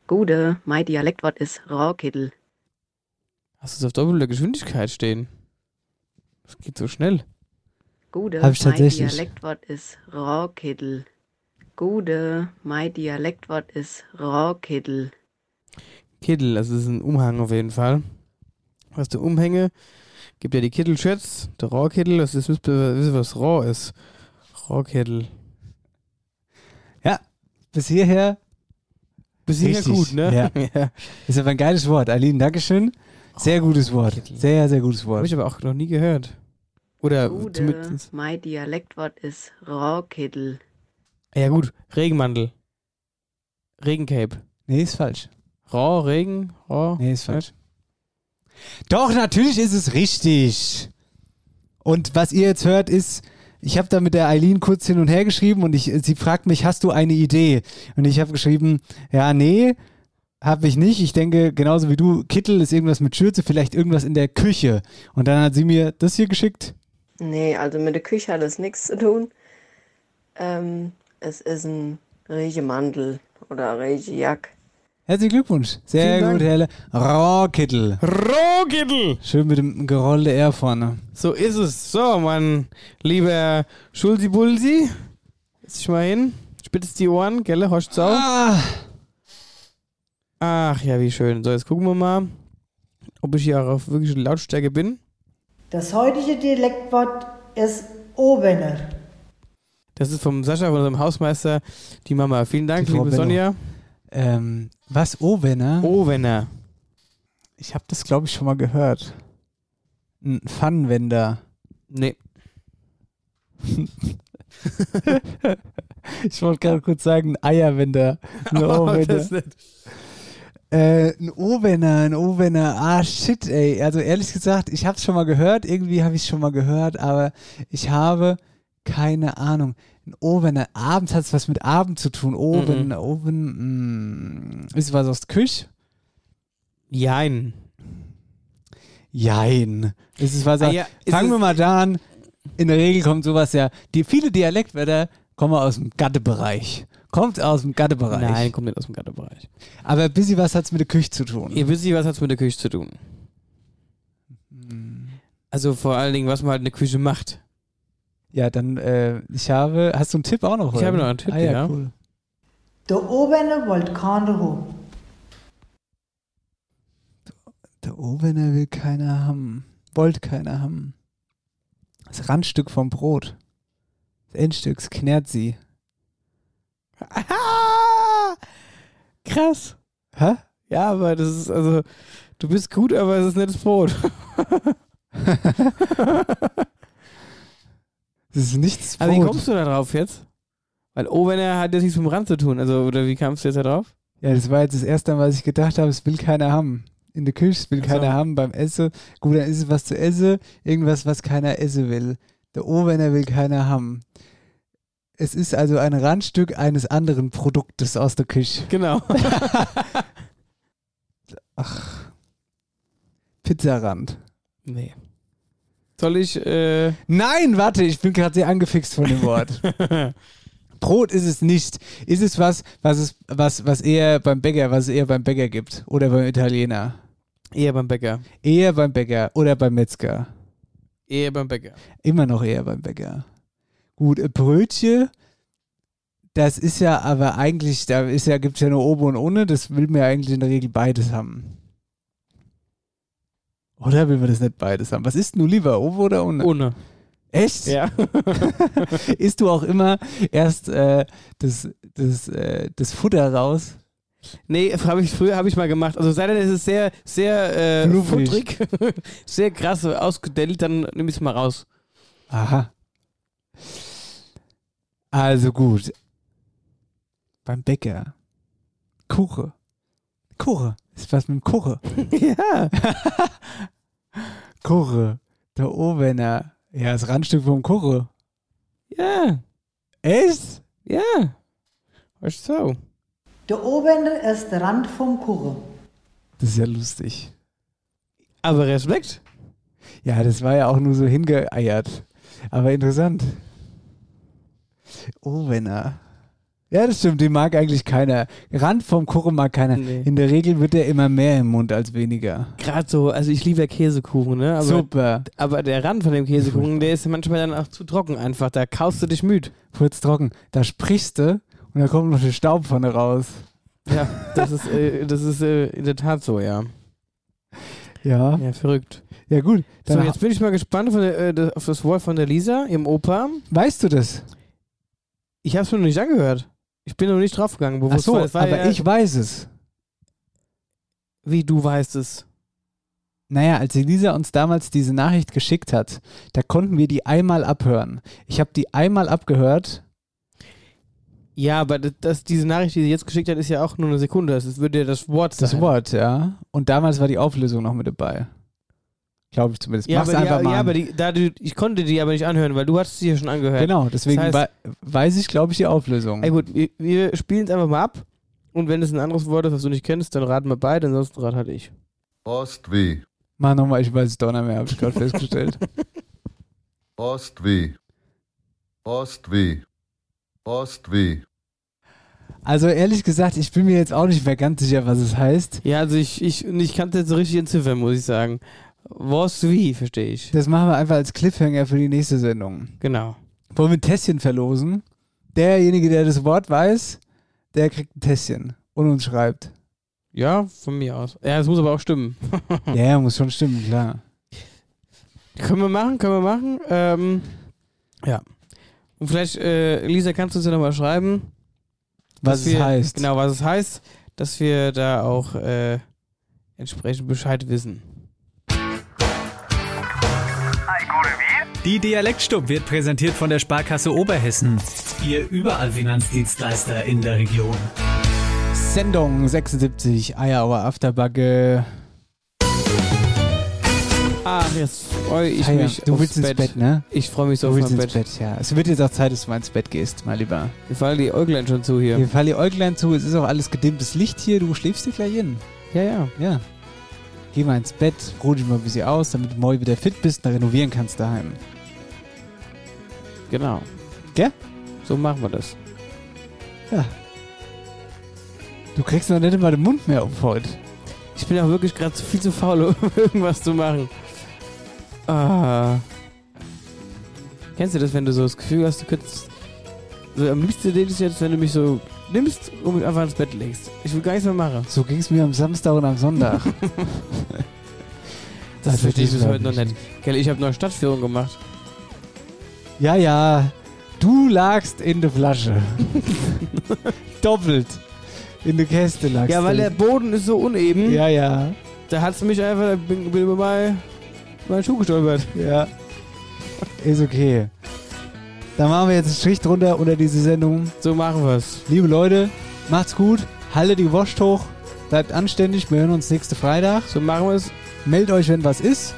Gute, mein Dialektwort ist Rauchkittel. Hast du es auf doppelter Geschwindigkeit stehen? Das geht so schnell. Gute, Hab ich mein tatsächlich. Dialektwort ist Rauchkittel. Gute, mein Dialektwort ist Rauchkittel. Kittel, das ist ein Umhang auf jeden Fall. Was der Umhänge, gibt ja die Kittelschätz, der Rohrkittel, das ist, wisst ihr, was Rohr ist? Rohrkittel. Ja, bis hierher. Bis hierher Richtig, gut, ne? Ja. [laughs] ja. Ist aber ein geiles Wort. Eileen, Dankeschön. Sehr gutes Wort. Sehr, sehr gutes Habe Wort. ich aber auch noch nie gehört. Oder Gute, zumindest. mein Dialektwort ist Rauchkittel. Ja, gut. Regenmantel. Regencape. Nee, ist falsch. Rohr, Regen, Rohr. Nee, ist falsch. Doch, natürlich ist es richtig. Und was ihr jetzt hört, ist ich habe da mit der Eileen kurz hin und her geschrieben und ich, sie fragt mich, hast du eine Idee? Und ich habe geschrieben, ja, nee, habe ich nicht. Ich denke, genauso wie du, Kittel ist irgendwas mit Schürze, vielleicht irgendwas in der Küche. Und dann hat sie mir das hier geschickt. Nee, also mit der Küche hat es nichts zu tun. Ähm, es ist ein Regimantel oder Regijack. Herzlichen Glückwunsch. Sehr Vielen gut, Helle. Rohkittel. Rohkittel! Schön mit dem gerollten R vorne. So ist es. So, mein lieber Schulzi-Bulsi. Setz dich mal hin. Spitz die Ohren, gell? Horcht sau. Ach ja, wie schön. So, jetzt gucken wir mal, ob ich hier auch auf wirklich Lautstärke bin. Das heutige Dialektwort ist Obener. Das ist vom Sascha, von unserem Hausmeister, die Mama. Vielen Dank, Die Frau liebe Benno. Sonja. Ähm, was, Owener? Owener. Ich habe das, glaube ich, schon mal gehört. Ein Pfannenwender. Nee. [laughs] ich wollte gerade kurz sagen, ein Eierwender. Ein [laughs] Oh, Owener. das ist nett. Äh, ein Owener, ein Owener. Ah, shit, ey. Also ehrlich gesagt, ich habe es schon mal gehört. Irgendwie habe ich es schon mal gehört, aber ich habe keine Ahnung. Ein Owener. Abends hat es was mit Abend zu tun. Oven, Mhm. Oven. Mm. Ist was aus der Küche? Jein. Jein. Ist es was Ah ja, Fangen es- wir mal da an. In der Regel kommt sowas ja... Die, viele Dialektwörter kommen aus dem Gattebereich. Kommt aus dem Gattebereich. Nein, kommt nicht aus dem Gatterbereich. Aber ein bisschen was hat es mit der Küche zu tun. Ihr wisst nicht, was hat es mit der Küche zu tun? Also vor allen Dingen, was man halt in der Küche macht. Ja, dann, äh, ich habe... Hast du einen Tipp auch noch? Ich oder? habe noch einen Tipp, ah, ja. ja. Cool. Der Obener wollte keiner haben. Der Ovener will keiner haben. Wollt keiner haben. Das Randstück vom Brot. Das Endstück, das knärt sie. Krass. Hä? Ja, aber das ist, also, du bist gut, aber es ist nettes Brot. [laughs] [laughs] Das ist nichts Aber wie Brot. kommst du da drauf jetzt? Weil Ovener hat jetzt nichts mit dem Rand zu tun. Also, oder wie kamst du jetzt da drauf? Ja, das war jetzt das erste Mal, was ich gedacht habe, es will keiner haben. In der Küche, es will Ach so. keiner haben beim Essen. Gut, dann ist es was zu essen, irgendwas, was keiner essen will. Der Ovener will keiner haben. Es ist also ein Randstück eines anderen Produktes aus der Küche. Genau. [laughs] Ach. Pizzarand. Nee. Soll ich, äh. Nein, warte, ich bin gerade sehr angefixt von dem Wort. [laughs] Brot ist es nicht. Ist es was, was es, was, was eher beim Bäcker, was es eher beim Bäcker gibt oder beim Italiener? Eher beim Bäcker. Eher beim Bäcker oder beim Metzger. Eher beim Bäcker. Immer noch eher beim Bäcker. Gut, äh, Brötchen, das ist ja aber eigentlich, da ist ja, gibt es ja nur oben und ohne, das will man ja eigentlich in der Regel beides haben. Oder will man das nicht beides haben? Was isst du lieber, oben oder ohne? Ohne. Echt? Ja. [laughs] Isst du auch immer erst äh, das, das, äh, das Futter raus? Nee, hab ich, früher habe ich mal gemacht. Also sei denn, es ist sehr, sehr äh, futterig, [laughs] sehr krass ausgedellt, dann nehme ich es mal raus. Aha. Also gut. Beim Bäcker. Kuche. Kuche. Ist was mit dem Kuche? [laughs] ja. [laughs] Kuche. Der Ovener. Ja, das Randstück vom Kuche. Ja. Echt? Ja. Was so? Der Obener ist der Rand vom Kuchen. Das ist ja lustig. Aber Respekt. Ja, das war ja auch nur so hingeeiert. Aber interessant. Ovener. Ja, das stimmt, den mag eigentlich keiner. Rand vom Kuchen mag keiner. Nee. In der Regel wird der immer mehr im Mund als weniger. Gerade so, also ich liebe ja Käsekuchen, ne? Aber, Super. Aber der Rand von dem Käsekuchen, der ist manchmal dann auch zu trocken einfach. Da kaust du dich müd. Kurz trocken. Da sprichst du und da kommt noch der Staub von raus. Ja, das ist, äh, das ist äh, in der Tat so, ja. Ja. Ja, verrückt. Ja, gut. So, jetzt bin ich mal gespannt von der, äh, auf das Wort von der Lisa im Opa. weißt du das? Ich habe es mir noch nicht angehört. Ich bin noch nicht draufgegangen. Ach Bewusst, so, es war aber ja, ich weiß es. Wie du weißt es. Naja, als Elisa uns damals diese Nachricht geschickt hat, da konnten wir die einmal abhören. Ich habe die einmal abgehört. Ja, aber das, das, diese Nachricht, die sie jetzt geschickt hat, ist ja auch nur eine Sekunde. Das würde ja das Wort sein. Das Wort, ja. Und damals war die Auflösung noch mit dabei. Glaube ich zumindest. Ja, Mach's aber, die, einfach mal. ja, an. aber die, da, du, ich konnte die aber nicht anhören, weil du hattest sie ja schon angehört. genau, deswegen das heißt, wei- weiß ich, glaube ich, die Auflösung. ey gut, wir, wir spielen es einfach mal ab und wenn es ein anderes Wort ist, was du nicht kennst, dann raten wir beide, ansonsten rat halt ich. Ostweh. Mach nochmal, ich weiß es doch nicht mehr, habe ich gerade festgestellt. [laughs] Ostweh. Ostweh. Ostweh. Also ehrlich gesagt, ich bin mir jetzt auch nicht mehr ganz sicher, was es heißt. Ja, also ich, ich, und ich kann es jetzt so richtig entziffern, muss ich sagen. Was wie, verstehe ich. Das machen wir einfach als Cliffhanger für die nächste Sendung. Genau. Wollen wir ein Tässchen verlosen? Derjenige, der das Wort weiß, der kriegt ein Tässchen und uns schreibt. Ja, von mir aus. Ja, es muss aber auch stimmen. [laughs] Ja, muss schon stimmen, klar. können wir machen, können wir machen. Ähm, ja. Und vielleicht, äh, Lisa, kannst du uns ja nochmal schreiben. Was es wir, heißt. Genau, was es heißt, dass wir da auch äh, entsprechend Bescheid wissen. Die Dialektstub wird präsentiert von der Sparkasse Oberhessen. Ihr überall Finanzdienstleister in der Region. Sendung 76, Eierauer Afterbacke. Ach, jetzt freue ich Ah ja, mich du aufs willst ins Bett. Bett, ne? Ich freue mich so Du auf willst mein ins Bett. Bett, ja. Es wird jetzt auch Zeit, dass du mal ins Bett gehst, mein Lieber. Mir fallen die Äuglein schon zu hier. Mir fallen die Äuglein zu, es ist auch alles gedimmtes Licht hier, du schläfst dir gleich hin. Ja, ja. Ja. Geh mal ins Bett, ruh dich mal ein bisschen aus, damit du morgen wieder fit bist und renovieren kannst daheim. Genau. Gell? So machen wir das. Ja. Du kriegst noch nicht mal den Mund mehr auf heute. Ich bin auch wirklich gerade zu viel zu faul, [laughs] um irgendwas zu machen. Ah. Kennst du das, wenn du so das Gefühl hast, du könntest. So, am liebsten hätte ich jetzt, wenn du mich so nimmst und einfach ins Bett legst. Ich will gar nichts mehr machen. So ging es mir am Samstag und am Sonntag. [laughs] Das Also, verstehe ich bis heute noch ich nicht. Gell, ich habe noch Stadtführung gemacht. ja, ja. Du lagst in der Flasche. [laughs] Doppelt. In der Käste lagst Ja, weil du. der Boden ist so uneben. Ja, ja. Da hat's mich einfach, bin, bin über mein, meinen Schuh gestolpert. Ja. Ist okay. Dann machen wir jetzt einen Strich drunter unter diese Sendung. So machen wir's. Liebe Leute, macht's gut. Haltet die Wurst hoch. Bleibt anständig. Wir hören uns nächste Freitag. So machen wir's. Meldet euch, wenn was ist.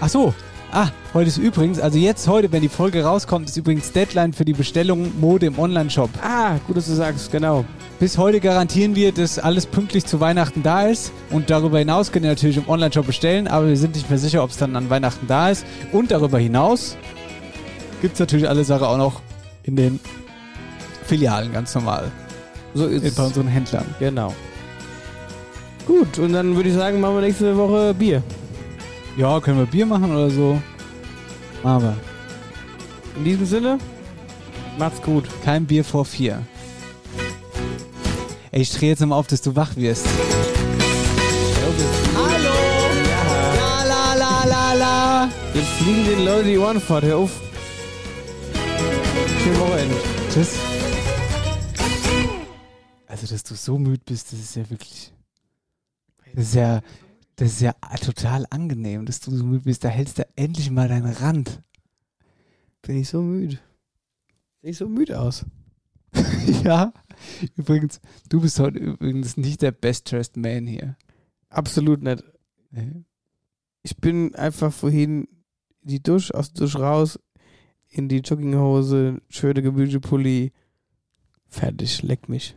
Ach so. Ah, heute ist übrigens, also jetzt heute, wenn die Folge rauskommt, ist übrigens Deadline für die Bestellung Mode im Online-Shop. Ah, gut, dass du sagst, genau. Bis heute garantieren wir, dass alles pünktlich zu Weihnachten da ist. Und darüber hinaus könnt ihr natürlich im Online-Shop bestellen, aber wir sind nicht mehr sicher, ob es dann an Weihnachten da ist. Und darüber hinaus gibt es natürlich alle Sachen auch noch in den Filialen ganz normal. So ist es. Bei unseren Händlern. Genau. Gut, und dann würde ich sagen, machen wir nächste Woche Bier. Ja, können wir Bier machen oder so. Aber In diesem Sinne, macht's gut. kein Bier vor vier. Ey, ich drehe jetzt nochmal auf, dass du wach wirst. Hallo! La la la la la! Jetzt fliegen den Leute die Ohren fort. Hör auf. Schönen Wochenende. Tschüss. Also, dass du so müde bist, das ist ja wirklich. Das ist ja, das ist ja total angenehm, dass du so müde bist. Da hältst du endlich mal deinen Rand. Bin ich so müde. Sehe ich so müde aus. [laughs] ja. Übrigens, du bist heute übrigens nicht der best-dressed Man hier. Absolut nicht. Ich bin einfach vorhin in die Dusch, aus der Dusch raus, in die Jogginghose, schöne Gemüsepulli. Fertig, leck mich.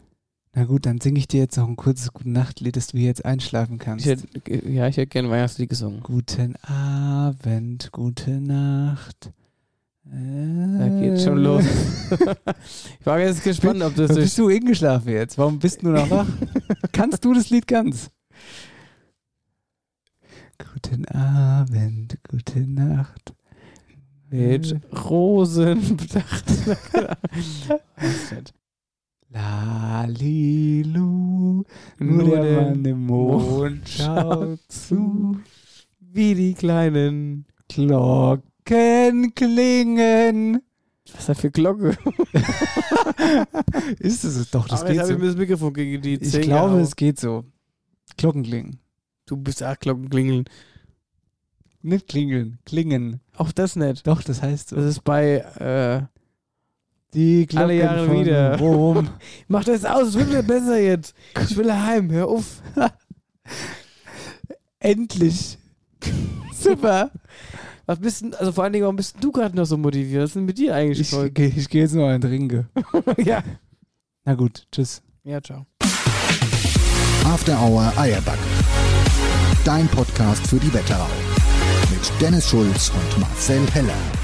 Na gut, dann singe ich dir jetzt noch ein kurzes Gute Nachtlied, dass du hier jetzt einschlafen Ich kannst. hätte, ja, ich hätte gerne Weihnachtslied gesungen. Guten Abend, gute Nacht. Da geht's schon los. [laughs] ich war jetzt gespannt, ob das bist du eingeschlafen jetzt? Warum bist du noch wach? [laughs] Kannst du das Lied ganz? Guten Abend, gute Nacht. Mit Rosen [laughs] bedacht. Lalilu, nur, Nur der, der Mann im Mond schaut zu, Wie die kleinen. Glocken klingen. Was ist das für Glocke? [laughs] Ist es doch, das Aber jetzt geht habe ich so. mir das Mikrofon gegen die Ich glaube, es geht so. Glocken klingen. Du bist auch Glockenklingeln. Nicht klingeln, klingen. Auch das nicht. Doch, das heißt so. Das ist bei äh, Die Glocken alle Jahre von wieder. Rom. [laughs] Mach das aus, es wird mir besser jetzt. Ich will heim, hör auf. [laughs] Endlich [laughs] Super. Was bist denn, also vor allen Dingen, warum bist du gerade noch so motiviert? Was ist denn mit dir eigentlich? Ich, geh- ich gehe jetzt noch einen trinke. ja. Na gut, tschüss. Ja, ciao. After Hour Eierbacke. Dein Podcast für die Wetterau. Mit Dennis Schulz und Marcel Heller.